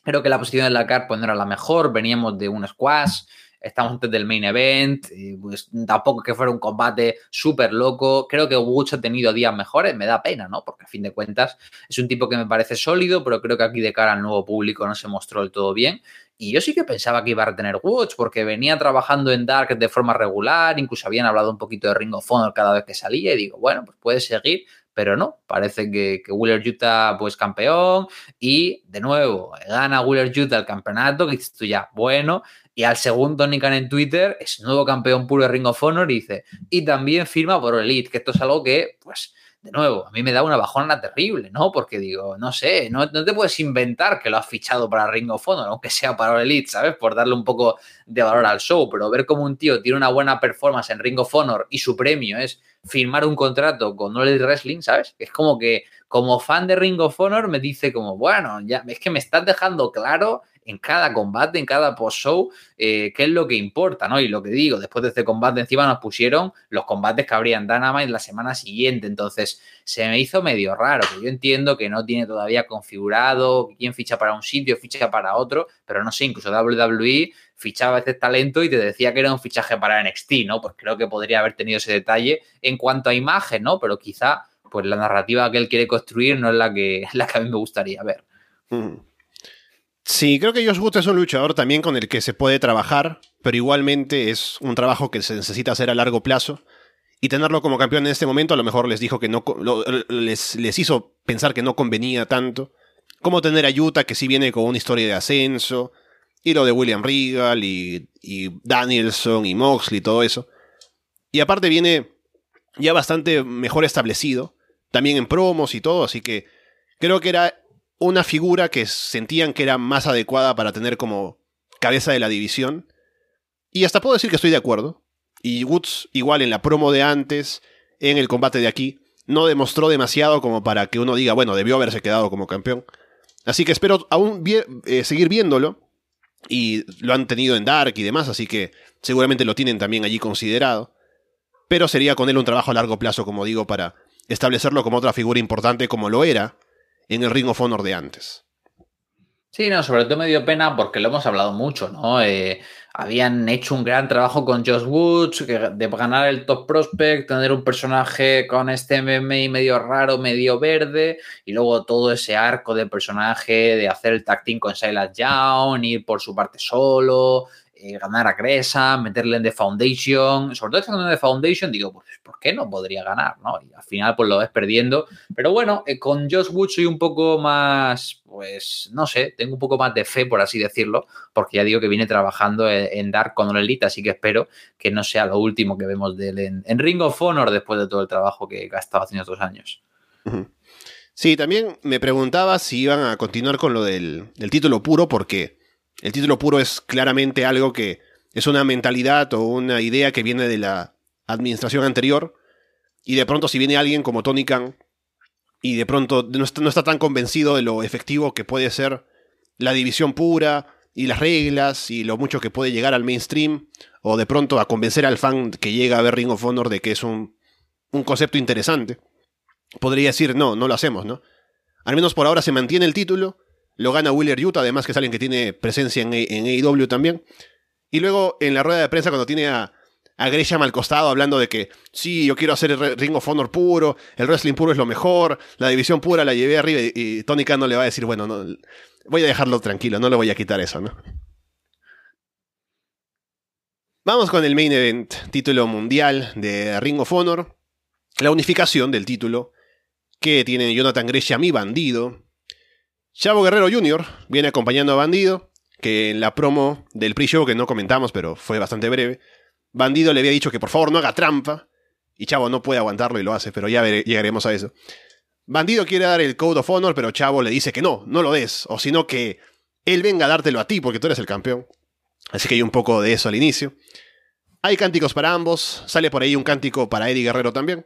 Creo que la posición de la car pues, no era la mejor. Veníamos de un squash estamos antes del main event, pues tampoco que fuera un combate súper loco. Creo que Woods ha tenido días mejores, me da pena, ¿no? Porque a fin de cuentas es un tipo que me parece sólido, pero creo que aquí de cara al nuevo público no se mostró del todo bien. Y yo sí que pensaba que iba a retener Woods porque venía trabajando en Dark de forma regular, incluso habían hablado un poquito de Ring of Honor cada vez que salía y digo, bueno, pues puede seguir, pero no, parece que, que Wheeler Utah pues campeón y de nuevo gana Wheeler Utah el campeonato, que dices tú ya, bueno, y al segundo Nikan en Twitter es nuevo campeón puro de Ring of Honor y dice, y también firma por Elite, que esto es algo que pues de nuevo, a mí me da una bajona terrible, ¿no? Porque digo, no sé, no, te puedes inventar que lo has fichado para Ring of Honor, aunque sea para el Elite, ¿sabes? Por darle un poco de valor al show, pero ver cómo un tío tiene una buena performance en Ring of Honor y su premio es firmar un contrato con All Wrestling, ¿sabes? Es como que como fan de Ring of Honor me dice como, bueno, ya es que me estás dejando claro en cada combate, en cada post-show, eh, qué es lo que importa, ¿no? Y lo que digo, después de este combate encima nos pusieron los combates que habrían Dynamite la semana siguiente, entonces se me hizo medio raro, que yo entiendo que no tiene todavía configurado quién ficha para un sitio, ficha para otro, pero no sé, incluso WWE fichaba este talento y te decía que era un fichaje para NXT, ¿no? Pues creo que podría haber tenido ese detalle en cuanto a imagen, ¿no? Pero quizá pues la narrativa que él quiere construir no es la que, la que a mí me gustaría ver. Sí, creo que Josh Woods es un luchador también con el que se puede trabajar, pero igualmente es un trabajo que se necesita hacer a largo plazo. Y tenerlo como campeón en este momento a lo mejor les dijo que no les, les hizo pensar que no convenía tanto. Como tener a Utah, que sí viene con una historia de ascenso, y lo de William Regal, y, y Danielson, y Moxley, y todo eso. Y aparte viene ya bastante mejor establecido también en promos y todo, así que creo que era una figura que sentían que era más adecuada para tener como cabeza de la división. Y hasta puedo decir que estoy de acuerdo. Y Woods, igual en la promo de antes, en el combate de aquí, no demostró demasiado como para que uno diga, bueno, debió haberse quedado como campeón. Así que espero aún eh, seguir viéndolo. Y lo han tenido en Dark y demás, así que seguramente lo tienen también allí considerado. Pero sería con él un trabajo a largo plazo, como digo, para establecerlo como otra figura importante como lo era en el Ring of Honor de antes. Sí, no, sobre todo me dio pena porque lo hemos hablado mucho, ¿no? Eh, habían hecho un gran trabajo con Josh Woods, de ganar el Top Prospect, tener un personaje con este MMA medio raro, medio verde, y luego todo ese arco de personaje de hacer el tag con Silas Young, ir por su parte solo, eh, ganar a Gresa, meterle en The Foundation, sobre todo estando en The Foundation, digo, pues, ¿por qué no podría ganar? ¿no? Y al final, pues lo ves perdiendo. Pero bueno, eh, con Josh Wood soy un poco más, pues, no sé, tengo un poco más de fe, por así decirlo, porque ya digo que viene trabajando en, Dark con Elite, así que espero que no sea lo último que vemos de él en, Ring of Honor después de todo el trabajo que ha estado haciendo estos años. Sí, también me preguntaba si iban a continuar con lo del, del título puro, porque el título puro es claramente algo que es una mentalidad o una idea que viene de la administración anterior. Y de pronto, si viene alguien como Tony Khan y de pronto no está, tan convencido de lo efectivo que puede ser la división pura y las reglas y lo mucho que puede llegar al mainstream, o de pronto a convencer al fan que llega a ver Ring of Honor de que es un, un concepto interesante, podría decir, no, no lo hacemos, ¿no? Al menos por ahora se mantiene el título lo gana Willer Utah, además que es alguien que tiene presencia en, en AEW también. Y luego en la rueda de prensa cuando tiene a, a Gresham costado hablando de que sí, yo quiero hacer el Ring of Honor puro, el wrestling puro es lo mejor, la división pura la llevé arriba y, Tony Khan no le va a decir, bueno, no, voy a dejarlo tranquilo, no le voy a quitar eso, ¿no? Vamos con el main event, título mundial de Ring of Honor, la unificación del título que tiene Jonathan Gresham y Bandido Chavo Guerrero Jr. viene acompañando a Bandido, que en la promo del pre-show, que no comentamos, pero fue bastante breve, Bandido le había dicho que por favor no haga trampa, y Chavo no puede aguantarlo y lo hace, pero ya llegaremos a eso. Bandido quiere dar el Code of Honor, pero Chavo le dice que no, no lo des, o sino que él venga a dártelo a ti porque tú eres el campeón. Así que hay un poco de eso al inicio. Hay cánticos para ambos, sale por ahí un cántico para Eddie Guerrero también.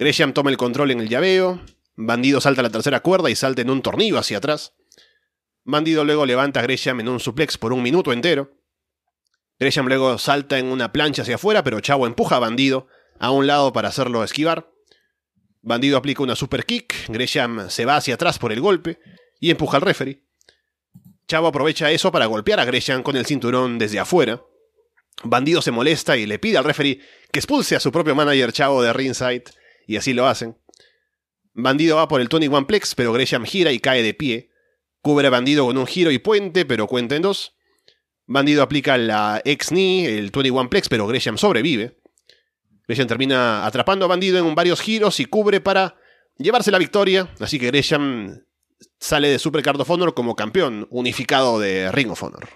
Gresham toma el control en el llaveo, Bandido salta a la tercera cuerda y salta en un tornillo hacia atrás. Bandido luego levanta a Gresham en un suplex por un minuto entero. Gresham luego salta en una plancha hacia afuera, pero Chavo empuja a Bandido a un lado para hacerlo esquivar. Bandido aplica una super kick, Gresham se va hacia atrás por el golpe y empuja al referee. Chavo aprovecha eso para golpear a Gresham con el cinturón desde afuera. Bandido se molesta y le pide al referee que expulse a su propio manager Chavo de ringside, y así lo hacen. Bandido va por el Tony One Plex, pero Gresham gira y cae de pie. Cubre a Bandido con un giro y puente, pero cuenta en dos. Bandido aplica la ex-knee, el 21 Plex, pero Gresham sobrevive. Gresham termina atrapando a Bandido en varios giros y cubre para llevarse la victoria. Así que Gresham sale de Super Card of Honor como campeón unificado de Ring of Honor.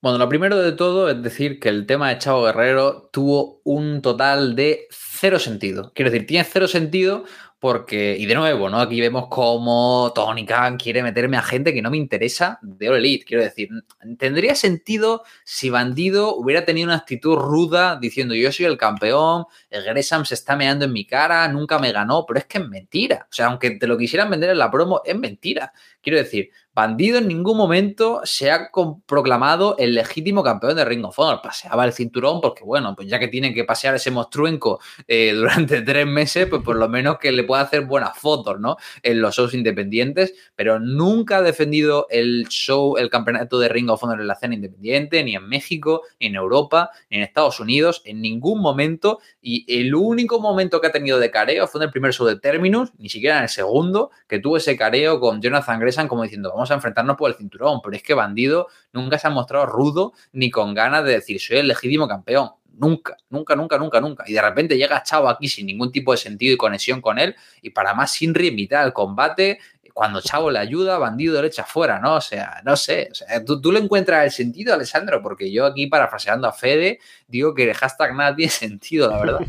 Bueno, lo primero de todo es decir que el tema de Chavo Guerrero tuvo un total de cero sentido. Quiero decir, tiene cero sentido porque, y de nuevo, ¿no? Aquí vemos cómo Tony Khan quiere meterme a gente que no me interesa de All Elite. Quiero decir, tendría sentido si Bandido hubiera tenido una actitud ruda diciendo yo soy el campeón, el Gresham se está meando en mi cara, nunca me ganó, pero es que es mentira. O sea, aunque te lo quisieran vender en la promo, es mentira. Quiero decir, Bandido en ningún momento se ha proclamado el legítimo campeón de Ring of Honor. Paseaba el cinturón porque, bueno, pues ya que tienen que pasear ese monstruenco eh, durante tres meses, pues por lo menos que le pueda hacer buenas fotos, ¿no? En los shows independientes, pero nunca ha defendido el show, el campeonato de Ring of Honor en la escena independiente, ni en México, ni en Europa, ni en Estados Unidos, en ningún momento. Y el único momento que ha tenido de careo fue en el primer show de Terminus, ni siquiera en el segundo, que tuvo ese careo con Jonathan Gresham como diciendo, vamos a enfrentarnos por el cinturón, pero es que Bandido nunca se ha mostrado rudo ni con ganas de decir, soy el legítimo campeón. Nunca, nunca, nunca, nunca, nunca. Y de repente llega Chavo aquí sin ningún tipo de sentido y conexión con él. Y para más, sin invitar al combate. Cuando Chavo le ayuda, Bandido le echa fuera, ¿no? O sea, no sé. O sea, ¿tú, tú le encuentras el sentido, Alessandro, porque yo aquí, parafraseando a Fede, digo que el hashtag nada tiene sentido, la verdad.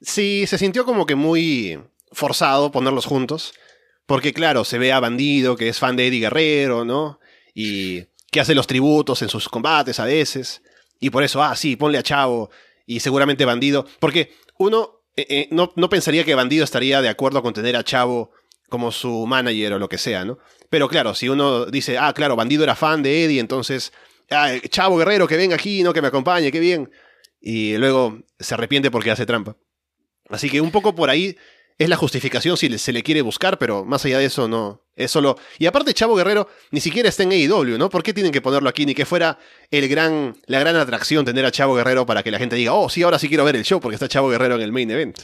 Sí, se sintió como que muy forzado ponerlos juntos. Porque claro, se ve a Bandido, que es fan de Eddie Guerrero, ¿no? Y que hace los tributos en sus combates a veces. Y por eso, ah, sí, ponle a Chavo y seguramente Bandido. Porque uno eh, eh, no, no, pensaría que Bandido estaría de acuerdo con tener a Chavo como su manager o lo que sea, ¿no? Pero claro, si uno dice, ah, claro, Bandido era fan de Eddie, entonces, ah, Chavo Guerrero, que venga aquí, ¿no? Que me acompañe, qué bien. Y luego se arrepiente porque hace trampa. Así que un poco por ahí es la justificación si se le quiere buscar, pero más allá de eso no. Es solo. Y aparte, Chavo Guerrero ni siquiera está en AEW, ¿no? ¿Por qué tienen que ponerlo aquí? Ni que fuera el gran, la gran atracción tener a Chavo Guerrero para que la gente diga, oh, sí, ahora sí quiero ver el show porque está Chavo Guerrero en el main event.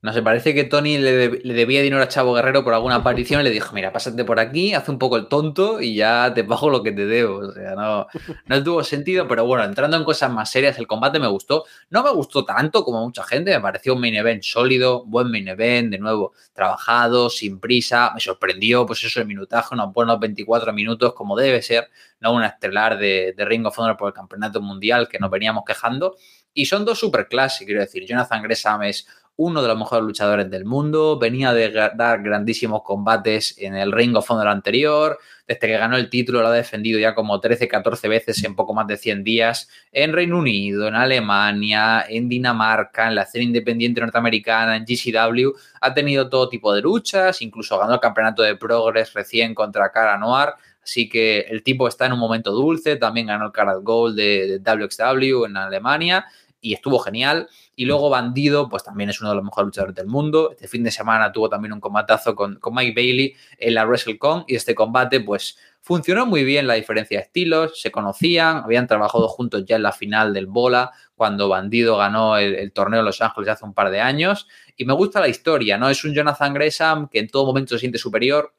No sé, parece que Tony le, debía dinero a Chavo Guerrero por alguna aparición y le dijo, mira, pásate por aquí, haz un poco el tonto y ya te pago lo que te debo. O sea, no, no tuvo sentido, pero bueno, entrando en cosas más serias, el combate me gustó. No me gustó tanto como mucha gente, me pareció un main event sólido, buen main event, de nuevo, trabajado, sin prisa, me sorprendió, pues eso, el minutaje, unos buenos 24 minutos como debe ser, no una estelar de, de Ring of Honor por el campeonato mundial que nos veníamos quejando. Y son dos superclases, quiero decir, Jonathan Gresham es uno de los mejores luchadores del mundo, venía de dar grandísimos combates en el Ring of Honor anterior, desde que ganó el título lo ha defendido ya como 13, 14 veces en poco más de 100 días, en Reino Unido, en Alemania, en Dinamarca, en la escena independiente norteamericana, en GCW, ha tenido todo tipo de luchas, incluso ganó el campeonato de Progress recién contra Cara Noir, así que el tipo está en un momento dulce, también ganó el Cara Gold de, de WXW en Alemania y estuvo genial. Y luego Bandido, pues también es uno de los mejores luchadores del mundo. Este fin de semana tuvo también un combatazo con, con Mike Bailey en la WrestleCon y este combate pues funcionó muy bien la diferencia de estilos, se conocían, habían trabajado juntos ya en la final del Bola cuando Bandido ganó el, el torneo en Los Ángeles hace un par de años y me gusta la historia, ¿no? Es un Jonathan Gresham que en todo momento se siente superior,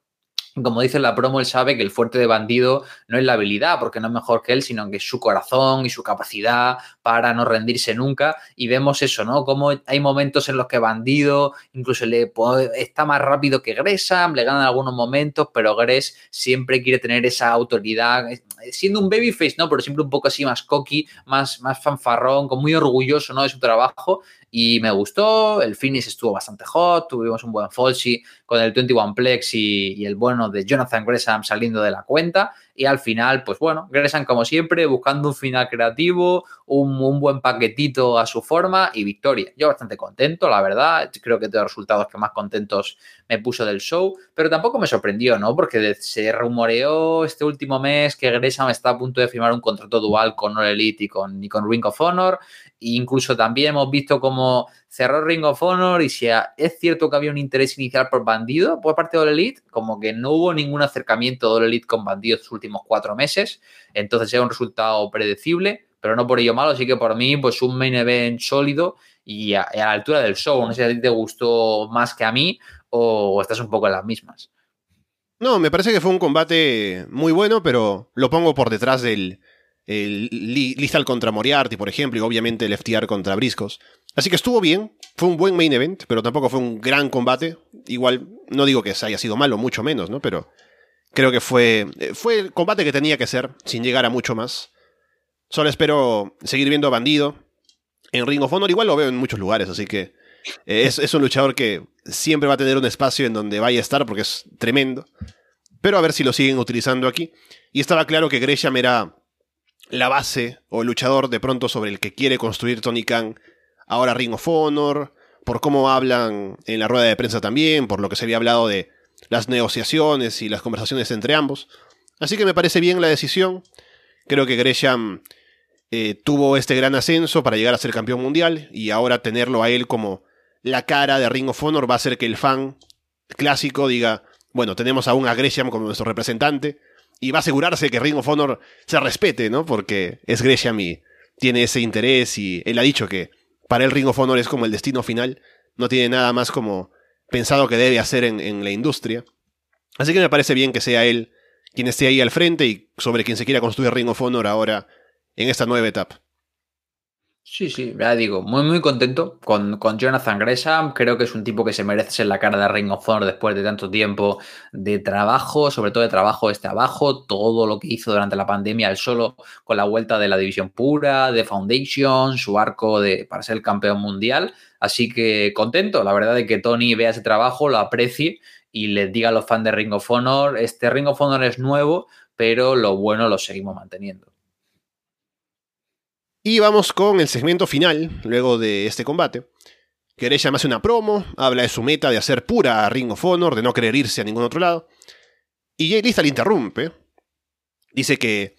como dice la promo, él sabe que el fuerte de bandido no es la habilidad, porque no es mejor que él, sino que es su corazón y su capacidad para no rendirse nunca. Y vemos eso, ¿no? Como hay momentos en los que bandido incluso le está más rápido que Gresham, le ganan algunos momentos, pero Gress siempre quiere tener esa autoridad, eh, siendo un babyface, ¿no? Pero siempre un poco así más cocky, más, más fanfarrón, muy orgulloso, ¿no? De su trabajo y me gustó. El finish estuvo bastante hot, tuvimos un buen falsy con el 21 Plex y, el bueno de Jonathan Gresham saliendo de la cuenta. Y al final, pues bueno, Gresham como siempre, buscando un final creativo, un, un, buen paquetito a su forma y victoria. Yo bastante contento, la verdad. Creo que de los resultados que más contentos me puso del show, pero tampoco me sorprendió, ¿no? Porque se rumoreó este último mes que Gresham está a punto de firmar un contrato dual con All Elite y con, y con Ring of Honor. Incluso también hemos visto cómo cerró Ring of Honor y si es cierto que había un interés inicial por Bandido por parte de All Elite, como que no hubo ningún acercamiento de All Elite con Bandido estos últimos cuatro meses, entonces era un resultado predecible, pero no por ello malo, así que por mí pues un main event sólido y a, a la altura del show, no sé si a ti te gustó más que a mí o, o estás un poco en las mismas. No, me parece que fue un combate muy bueno, pero lo pongo por detrás del, el Lethal contra Moriarty, por ejemplo, y obviamente el FTR contra Briscos. Así que estuvo bien, fue un buen main event, pero tampoco fue un gran combate. Igual, no digo que haya sido malo, mucho menos, ¿no? Pero creo que fue, fue el combate que tenía que ser, sin llegar a mucho más. Solo espero seguir viendo a Bandido en Ring of Honor. Igual lo veo en muchos lugares, así que eh, es, es un luchador que siempre va a tener un espacio en donde vaya a estar porque es tremendo. Pero a ver si lo siguen utilizando aquí. Y estaba claro que Gresham era la base o el luchador de pronto sobre el que quiere construir Tony Khan ahora Ring of Honor, por cómo hablan en la rueda de prensa también, por lo que se había hablado de las negociaciones y las conversaciones entre ambos. Así que me parece bien la decisión. Creo que Gresham eh, tuvo este gran ascenso para llegar a ser campeón mundial y ahora tenerlo a él como la cara de Ring of Honor va a hacer que el fan clásico diga, bueno, tenemos aún a Gresham como nuestro representante y va a asegurarse que Ring of Honor se respete, ¿no? Porque es Gresham y tiene ese interés y él ha dicho que para el Ring of Honor es como el destino final, no tiene nada más como pensado que debe hacer en, en la industria. Así que me parece bien que sea él quien esté ahí al frente y sobre quien se quiera construir Ring of Honor ahora en esta nueva etapa. Sí, sí, ya digo, muy muy contento con, con, Jonathan Gresham. Creo que es un tipo que se merece ser la cara de Ring of Honor después de tanto tiempo de trabajo, sobre todo de trabajo este abajo, todo lo que hizo durante la pandemia, el solo con la vuelta de la división pura, de Foundation, su arco de, para ser el campeón mundial. Así que contento, la verdad de que Tony vea ese trabajo, lo aprecie y les diga a los fans de Ring of Honor, este Ring of Honor es nuevo, pero lo bueno lo seguimos manteniendo. Y vamos con el segmento final, luego de este combate. Gresham hace una promo, habla de su meta de hacer pura Ring of Honor, de no querer irse a ningún otro lado. Y Jay Lethal le interrumpe. Dice que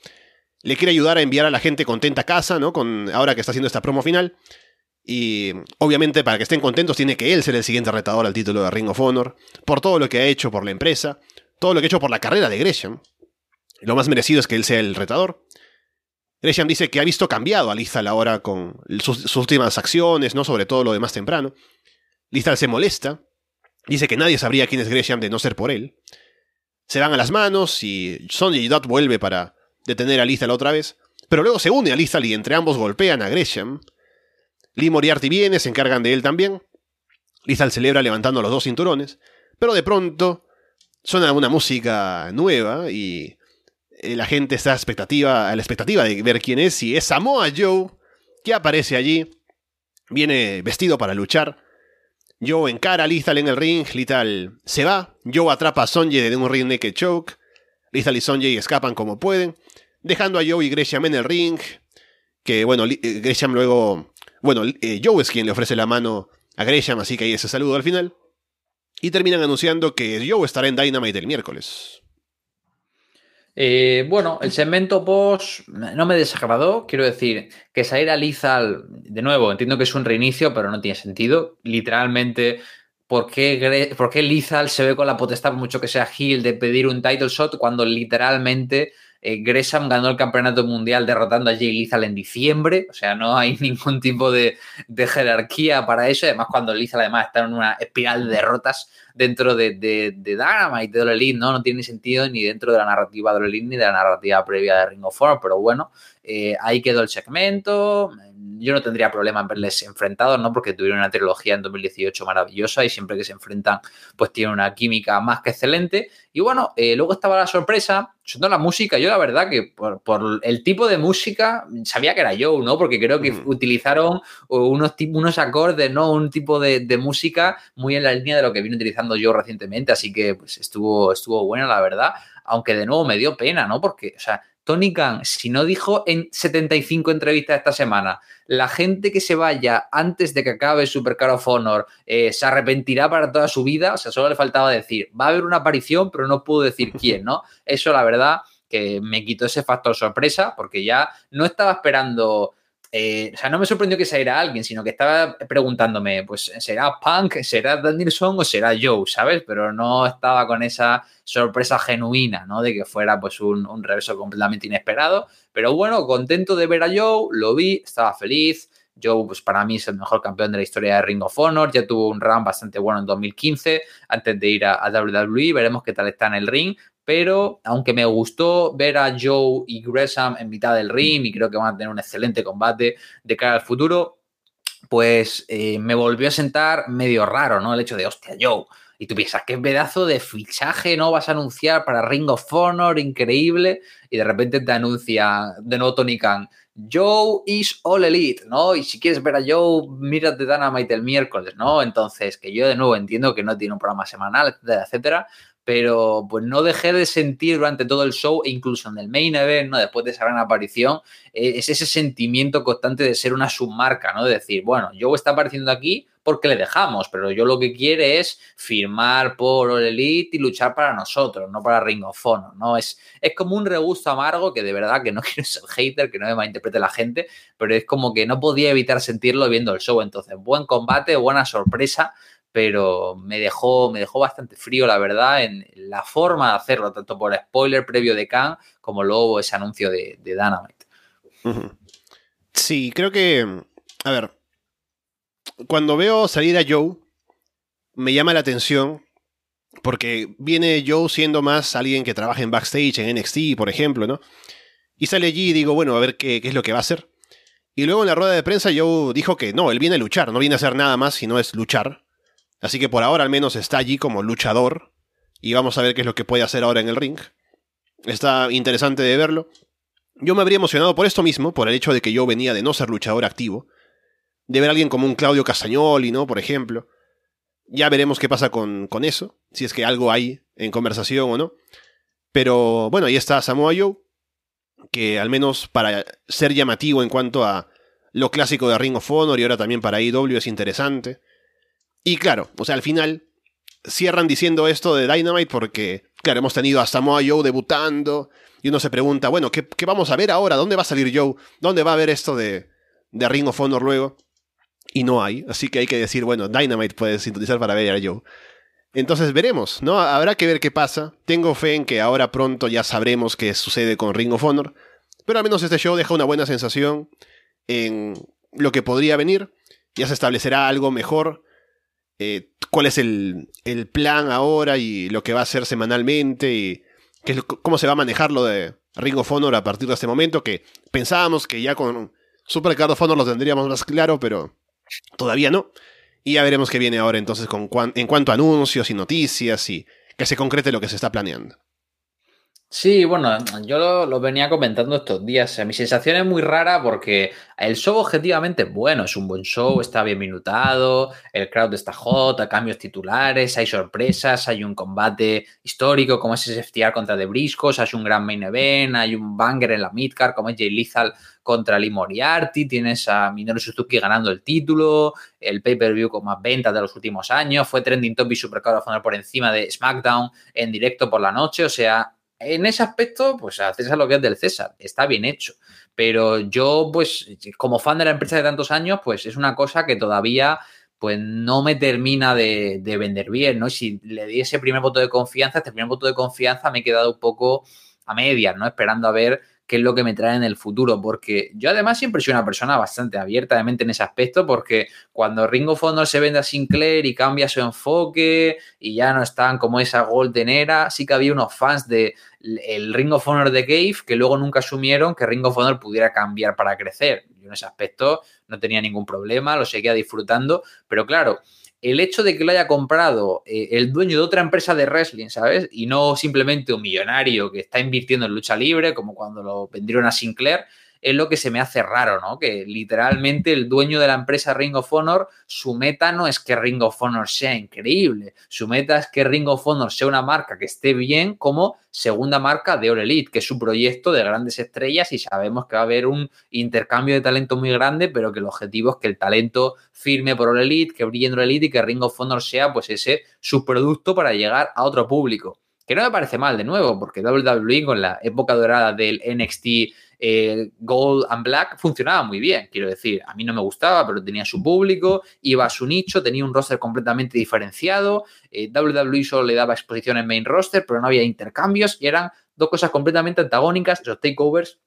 le quiere ayudar a enviar a la gente contenta a casa, ¿no? Con, ahora que está haciendo esta promo final. Y obviamente para que estén contentos tiene que él ser el siguiente retador al título de Ring of Honor, por todo lo que ha hecho por la empresa, todo lo que ha hecho por la carrera de Gresham. Lo más merecido es que él sea el retador. Gresham dice que ha visto cambiado a Lizal ahora con sus, últimas acciones, ¿no? Sobre todo lo de más temprano. Lizal se molesta. Dice que nadie sabría quién es Gresham de no ser por él. Se van a las manos y Sonja y Dot vuelve para detener a Lizal otra vez. Pero luego se une a Lizal y entre ambos golpean a Gresham. Lee Moriarty viene, se encargan de él también. Lizal celebra levantando los dos cinturones. Pero de pronto suena una música nueva y la gente está a, expectativa, a la expectativa de ver quién es, y es Samoa Joe, que aparece allí, viene vestido para luchar. Joe encara a Lethal en el ring, Lethal se va, Joe atrapa a Sonjay de un ring naked choke, Lethal y Sonjay escapan como pueden, dejando a Joe y Gresham en el ring, que bueno, eh, Gresham luego, bueno, eh, Joe es quien le ofrece la mano a Gresham, así que ahí ese saludo al final, y terminan anunciando que Joe estará en Dynamite el miércoles. Eh, bueno, el segmento post no me desagradó. Quiero decir que salir a Lizal, de nuevo, entiendo que es un reinicio, pero no tiene sentido. Literalmente, ¿por qué, ¿por qué Lizal se ve con la potestad, por mucho que sea Hill, de pedir un title shot cuando literalmente eh, Gresham ganó el campeonato mundial derrotando a Jay Lethal en diciembre, o sea, no hay ningún tipo de, jerarquía para eso. Además, cuando Lethal además está en una espiral de derrotas dentro de, de, de Dynamite, de Elite, ¿no? No tiene sentido ni dentro de la narrativa de Elite ni de la narrativa previa de Ring of Honor, pero bueno, eh, ahí quedó el segmento. Yo no tendría problema en verles enfrentados, ¿no? Porque tuvieron una trilogía en 2018 maravillosa y siempre que se enfrentan, pues tienen una química más que excelente. Y bueno, eh, luego estaba la sorpresa, sobre la música. Yo, la verdad, que por, el tipo de música, sabía que era Joe, ¿no? Porque creo que utilizaron unos, unos acordes, ¿no? Un tipo de, de, música muy en la línea de lo que vino utilizando yo recientemente. Así que, pues estuvo, estuvo buena, la verdad. Aunque de nuevo me dio pena, ¿no? Porque, o sea, Tony Khan, si no dijo en 75 entrevistas esta semana, la gente que se vaya antes de que acabe Super Car of Honor eh, se arrepentirá para toda su vida, o sea, solo le faltaba decir, va a haber una aparición, pero no puedo decir quién, ¿no? Eso, la verdad, que me quitó ese factor sorpresa, porque ya no estaba esperando eh, o sea, no me sorprendió que saliera alguien, sino que estaba preguntándome, pues, ¿será Punk, será Danielson o será Joe, ¿sabes? Pero no estaba con esa sorpresa genuina, ¿no? De que fuera, pues, un, un reverso completamente inesperado. Pero bueno, contento de ver a Joe, lo vi, estaba feliz. Joe, pues para mí es el mejor campeón de la historia de Ring of Honor. Ya tuvo un run bastante bueno en 2015 antes de ir a, a WWE. Veremos qué tal está en el ring pero aunque me gustó ver a Joe y Gresham en mitad del ring y creo que van a tener un excelente combate de cara al futuro, pues eh, me volvió a sentar medio raro, ¿no? El hecho de, hostia, Joe, Y tú piensas, qué pedazo de fichaje no vas a anunciar para Ring of Honor, increíble. Y de repente te anuncia de nuevo Tony Khan, Joe is all elite, ¿no? Y si quieres ver a Joe, mírate Dynamite el miércoles, ¿no? Entonces, que yo de nuevo entiendo que no tiene un programa semanal, etcétera, etcétera, pero pues no dejé de sentir durante todo el show e incluso en el main event, ¿no? Después de esa gran aparición, eh, es ese sentimiento constante de ser una submarca, ¿no? De decir, bueno, Joe está apareciendo aquí porque le dejamos, pero yo lo que quiere es firmar por All Elite y luchar para nosotros, no para Ring of Honor, ¿no? Es, es como un regusto amargo que de verdad que no quiero ser hater, que no me malinterprete la gente, pero es como que no podía evitar sentirlo viendo el show. Entonces, buen combate, buena sorpresa, pero me dejó, me dejó bastante frío, la verdad, en la forma de hacerlo, tanto por spoiler previo de Khan como luego ese anuncio de, de Dynamite. Sí, creo que. A ver. Cuando veo salir a Joe, me llama la atención. Porque viene Joe siendo más alguien que trabaja en backstage, en NXT, por ejemplo, ¿no? Y sale allí y digo, bueno, a ver qué, es lo que va a hacer. Y luego en la rueda de prensa Joe dijo que no, él viene a luchar, no viene a hacer nada más, sino es luchar. Así que por ahora al menos está allí como luchador. Y vamos a ver qué es lo que puede hacer ahora en el ring. Está interesante de verlo. Yo me habría emocionado por esto mismo, por el hecho de que yo venía de no ser luchador activo. De ver a alguien como un Claudio Castagnoli, ¿no? Por ejemplo. Ya veremos qué pasa con, con eso, si es que algo hay en conversación o no. Pero bueno, ahí está Samoa Joe, que al menos para ser llamativo en cuanto a lo clásico de Ring of Honor y ahora también para IW es interesante. Y claro, o sea, al final cierran diciendo esto de Dynamite porque, claro, hemos tenido a Samoa Joe debutando y uno se pregunta, bueno, ¿qué, vamos a ver ahora? ¿Dónde va a salir Joe? ¿Dónde va a haber esto de, de Ring of Honor luego? Y no hay, así que hay que decir, bueno, Dynamite puede sintonizar para ver a Joe. Entonces veremos, ¿no? Habrá que ver qué pasa. Tengo fe en que ahora pronto ya sabremos qué sucede con Ring of Honor. Pero al menos este show deja una buena sensación en lo que podría venir. Ya se establecerá algo mejor eh, cuál es el, plan ahora y lo que va a hacer semanalmente y cómo se va a manejar lo de Ring of Honor a partir de este momento, que pensábamos que ya con Super Card of Honor lo tendríamos más claro, pero todavía no. Y ya veremos qué viene ahora entonces en cuanto a anuncios y noticias y que se concrete lo que se está planeando. Sí, bueno, yo lo, venía comentando estos días. mi sensación es muy rara porque el show objetivamente es bueno, es un buen show, está bien minutado, el crowd está hot, hay cambios titulares, hay sorpresas, hay un combate histórico como es ese FTR contra The Briscos, hay un gran main event, hay un banger en la midcard como es Jay Lethal contra Lee Moriarty, tienes a Minoru Suzuki ganando el título, el pay-per-view con más ventas de los últimos años, fue trending topic supercard por encima de SmackDown en directo por la noche, o sea, en ese aspecto, pues a César lo que es del César, está bien hecho. Pero yo, pues, como fan de la empresa de tantos años, pues es una cosa que todavía pues no me termina de, de vender bien, ¿no? si le di ese primer voto de confianza, este primer voto de confianza me he quedado un poco a medias, ¿no? Esperando a ver qué es lo que me trae en el futuro, porque yo además siempre soy una persona bastante abierta de mente en ese aspecto, porque cuando Ringo Fondo se vende a Sinclair y cambia su enfoque y ya no están como esa golden era, sí que había unos fans de el Ring of Honor de Cave que luego nunca asumieron que Ring of Honor pudiera cambiar para crecer. Yo en ese aspecto no tenía ningún problema, lo seguía disfrutando, pero claro, el hecho de que lo haya comprado eh, el dueño de otra empresa de wrestling, ¿sabes? Y no simplemente un millonario que está invirtiendo en lucha libre, como cuando lo vendieron a Sinclair, es lo que se me hace raro, ¿no? Que literalmente el dueño de la empresa Ring of Honor, su meta no es que Ring of Honor sea increíble, su meta es que Ring of Honor sea una marca que esté bien como segunda marca de All Elite, que es su proyecto de grandes estrellas y sabemos que va a haber un intercambio de talento muy grande, pero que el objetivo es que el talento firme por All Elite, que brille en All Elite y que Ring of Honor sea pues ese subproducto para llegar a otro público. Que no me parece mal, de nuevo, porque WWE con la época dorada del NXT eh, Gold and Black funcionaba muy bien, quiero decir, a mí no me gustaba, pero tenía su público, iba a su nicho, tenía un roster completamente diferenciado, eh, WWE solo le daba exposición en main roster, pero no había intercambios y eran dos cosas completamente antagónicas, esos takeovers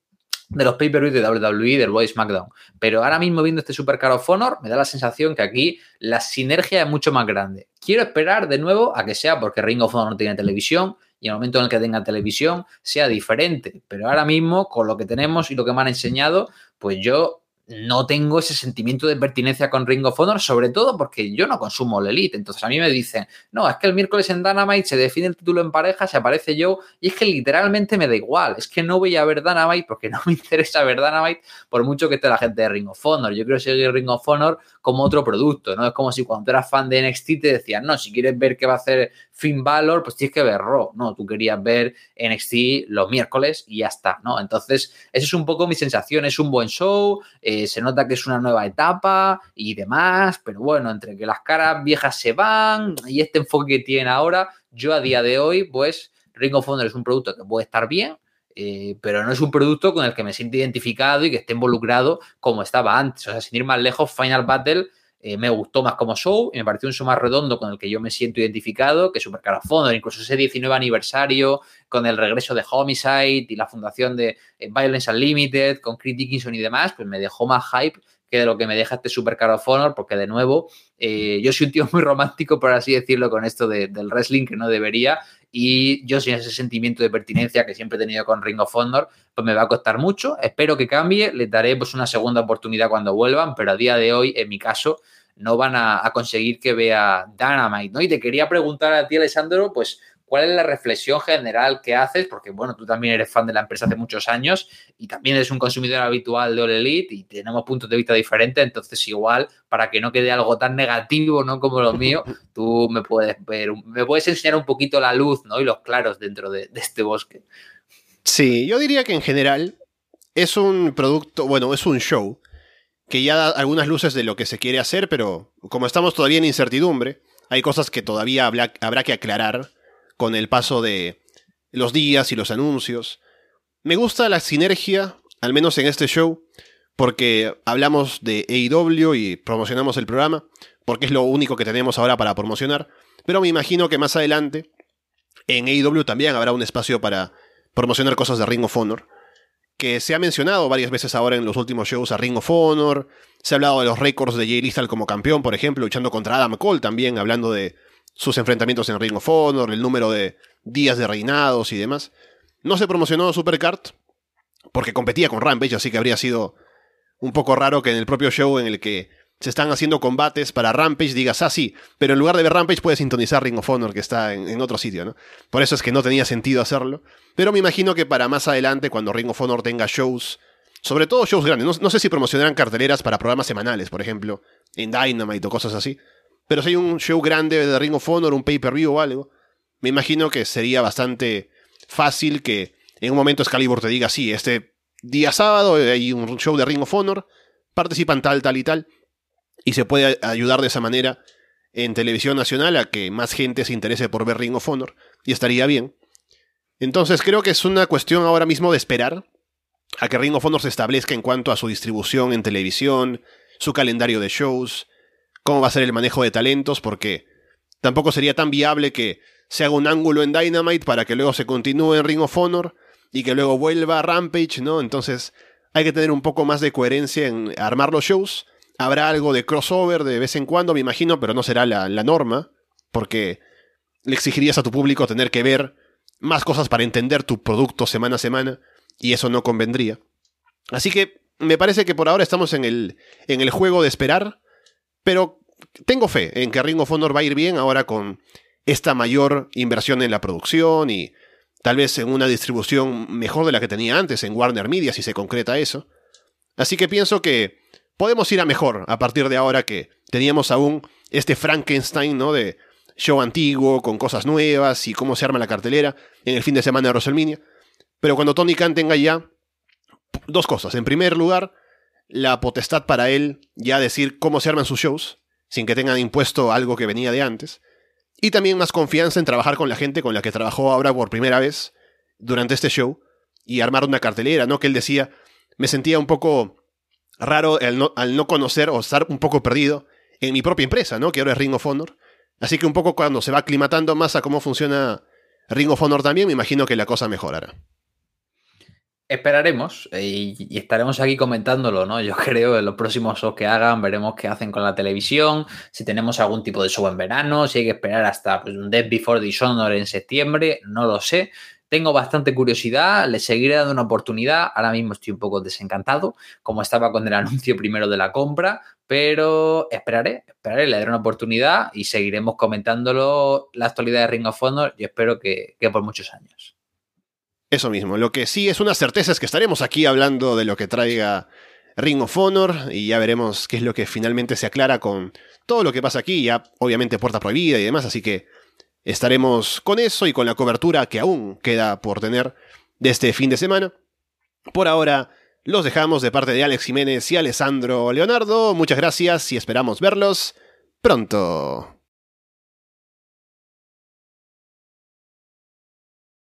de los pay-per-views de WWE del Boy SmackDown. Pero ahora mismo viendo este Super Card of Honor, me da la sensación que aquí la sinergia es mucho más grande. Quiero esperar de nuevo a que sea porque Ring of Honor no tiene televisión, y el momento en el que tenga televisión sea diferente. Pero ahora mismo, con lo que tenemos y lo que me han enseñado, pues yo no tengo ese sentimiento de pertinencia con Ring of Honor, sobre todo porque yo no consumo el Elite. Entonces a mí me dicen, no, es que el miércoles en Dynamite se define el título en pareja, se aparece yo, y es que literalmente me da igual. Es que no voy a ver Dynamite porque no me interesa ver Dynamite por mucho que esté la gente de Ring of Honor. Yo quiero seguir Ring of Honor como otro producto, ¿no? Es como si cuando eras fan de NXT te decían, no, si quieres ver qué va a hacer Finn Balor, pues tienes que ver Raw. No, tú querías ver NXT los miércoles y ya está, ¿no? Entonces, esa es un poco mi sensación. Es un buen show, eh, se nota que es una nueva etapa y demás, pero bueno, entre que las caras viejas se van y este enfoque que tienen ahora, yo a día de hoy, pues Ring of Honor es un producto que puede estar bien, eh, pero no es un producto con el que me siento identificado y que esté involucrado como estaba antes. O sea, sin ir más lejos, Final Battle eh, me gustó más como show y me pareció un show más redondo con el que yo me siento identificado que Super Honor, incluso ese 19 aniversario con el regreso de Homicide y la fundación de eh, Violence Unlimited con Chris Dickinson y demás, pues me dejó más hype que de lo que me deja este Super of Honor, porque de nuevo, eh, yo soy un tío muy romántico, por así decirlo, con esto del wrestling que no debería, y yo sin ese sentimiento de pertinencia que siempre he tenido con Ring of Honor, pues me va a costar mucho. Espero que cambie, les daré pues una segunda oportunidad cuando vuelvan, pero a día de hoy, en mi caso, no van a, a conseguir que vea Dynamite, ¿no? Y te quería preguntar a ti, Alessandro, pues ¿Cuál es la reflexión general que haces? Porque, bueno, tú también eres fan de la empresa hace muchos años y también eres un consumidor habitual de All Elite y tenemos puntos de vista diferentes, entonces igual, para que no quede algo tan negativo, ¿no? Como lo mío, tú me puedes ver, me puedes enseñar un poquito la luz, ¿no? Y los claros dentro de, de este bosque. Sí, yo diría que en general es un producto, bueno, es un show que ya da algunas luces de lo que se quiere hacer, pero como estamos todavía en incertidumbre, hay cosas que todavía habrá, habrá que aclarar con el paso de los días y los anuncios. Me gusta la sinergia, al menos en este show, porque hablamos de AEW y promocionamos el programa, porque es lo único que tenemos ahora para promocionar, pero me imagino que más adelante en AEW también habrá un espacio para promocionar cosas de Ring of Honor, que se ha mencionado varias veces ahora en los últimos shows a Ring of Honor, se ha hablado de los récords de Jay Lethal como campeón, por ejemplo, luchando contra Adam Cole también, hablando de sus enfrentamientos en Ring of Honor, el número de días de reinados y demás. No se promocionó Supercard porque competía con Rampage, así que habría sido un poco raro que en el propio show en el que se están haciendo combates para Rampage digas, ah, sí, pero en lugar de ver Rampage puedes sintonizar Ring of Honor que está en, otro sitio, ¿no? Por eso es que no tenía sentido hacerlo. Pero me imagino que para más adelante, cuando Ring of Honor tenga shows, sobre todo shows grandes, no, no sé si promocionarán carteleras para programas semanales, por ejemplo, en Dynamite o cosas así, pero si hay un show grande de Ring of Honor, un pay-per-view o algo, me imagino que sería bastante fácil que en un momento Excalibur te diga, sí, este día sábado hay un show de Ring of Honor, participan tal, tal y tal, y se puede ayudar de esa manera en televisión nacional a que más gente se interese por ver Ring of Honor, y estaría bien. Entonces creo que es una cuestión ahora mismo de esperar a que Ring of Honor se establezca en cuanto a su distribución en televisión, su calendario de shows, cómo va a ser el manejo de talentos, porque tampoco sería tan viable que se haga un ángulo en Dynamite para que luego se continúe en Ring of Honor y que luego vuelva a Rampage, ¿no? Entonces hay que tener un poco más de coherencia en armar los shows. Habrá algo de crossover de vez en cuando, me imagino, pero no será la, la norma, porque le exigirías a tu público tener que ver más cosas para entender tu producto semana a semana, y eso no convendría. Así que me parece que por ahora estamos en el, en el juego de esperar pero tengo fe en que Ring of Honor va a ir bien ahora con esta mayor inversión en la producción y tal vez en una distribución mejor de la que tenía antes en Warner Media, si se concreta eso. Así que pienso que podemos ir a mejor a partir de ahora que teníamos aún este Frankenstein, ¿no? De show antiguo, con cosas nuevas y cómo se arma la cartelera en el fin de semana de WrestleMania. Pero cuando Tony Khan tenga ya dos cosas. En primer lugar, la potestad para él ya decir cómo se arman sus shows, sin que tengan impuesto algo que venía de antes, y también más confianza en trabajar con la gente con la que trabajó ahora por primera vez durante este show, y armar una cartelera, ¿no? Que él decía, me sentía un poco raro al no, al no conocer o estar un poco perdido en mi propia empresa, ¿no? Que ahora es Ring of Honor. Así que un poco cuando se va aclimatando más a cómo funciona Ring of Honor también, me imagino que la cosa mejorará. Esperaremos eh, y, estaremos aquí comentándolo, ¿no? Yo creo en los próximos shows que hagan, veremos qué hacen con la televisión, si tenemos algún tipo de show en verano, si hay que esperar hasta pues, un Death Before Dishonor en septiembre, no lo sé. tengo bastante curiosidad, le seguiré dando una oportunidad. Ahora mismo estoy un poco desencantado, como estaba con el anuncio primero de la compra, pero esperaré, esperaré, le daré una oportunidad y seguiremos comentándolo la actualidad de Ring of Honor y espero que, que por muchos años. Eso mismo, lo que sí es una certeza es que estaremos aquí hablando de lo que traiga Ring of Honor y ya veremos qué es lo que finalmente se aclara con todo lo que pasa aquí, ya obviamente puerta prohibida y demás, así que estaremos con eso y con la cobertura que aún queda por tener de este fin de semana. Por ahora, los dejamos de parte de Alex Jiménez y Alessandro Leonardo. Muchas gracias y esperamos verlos pronto.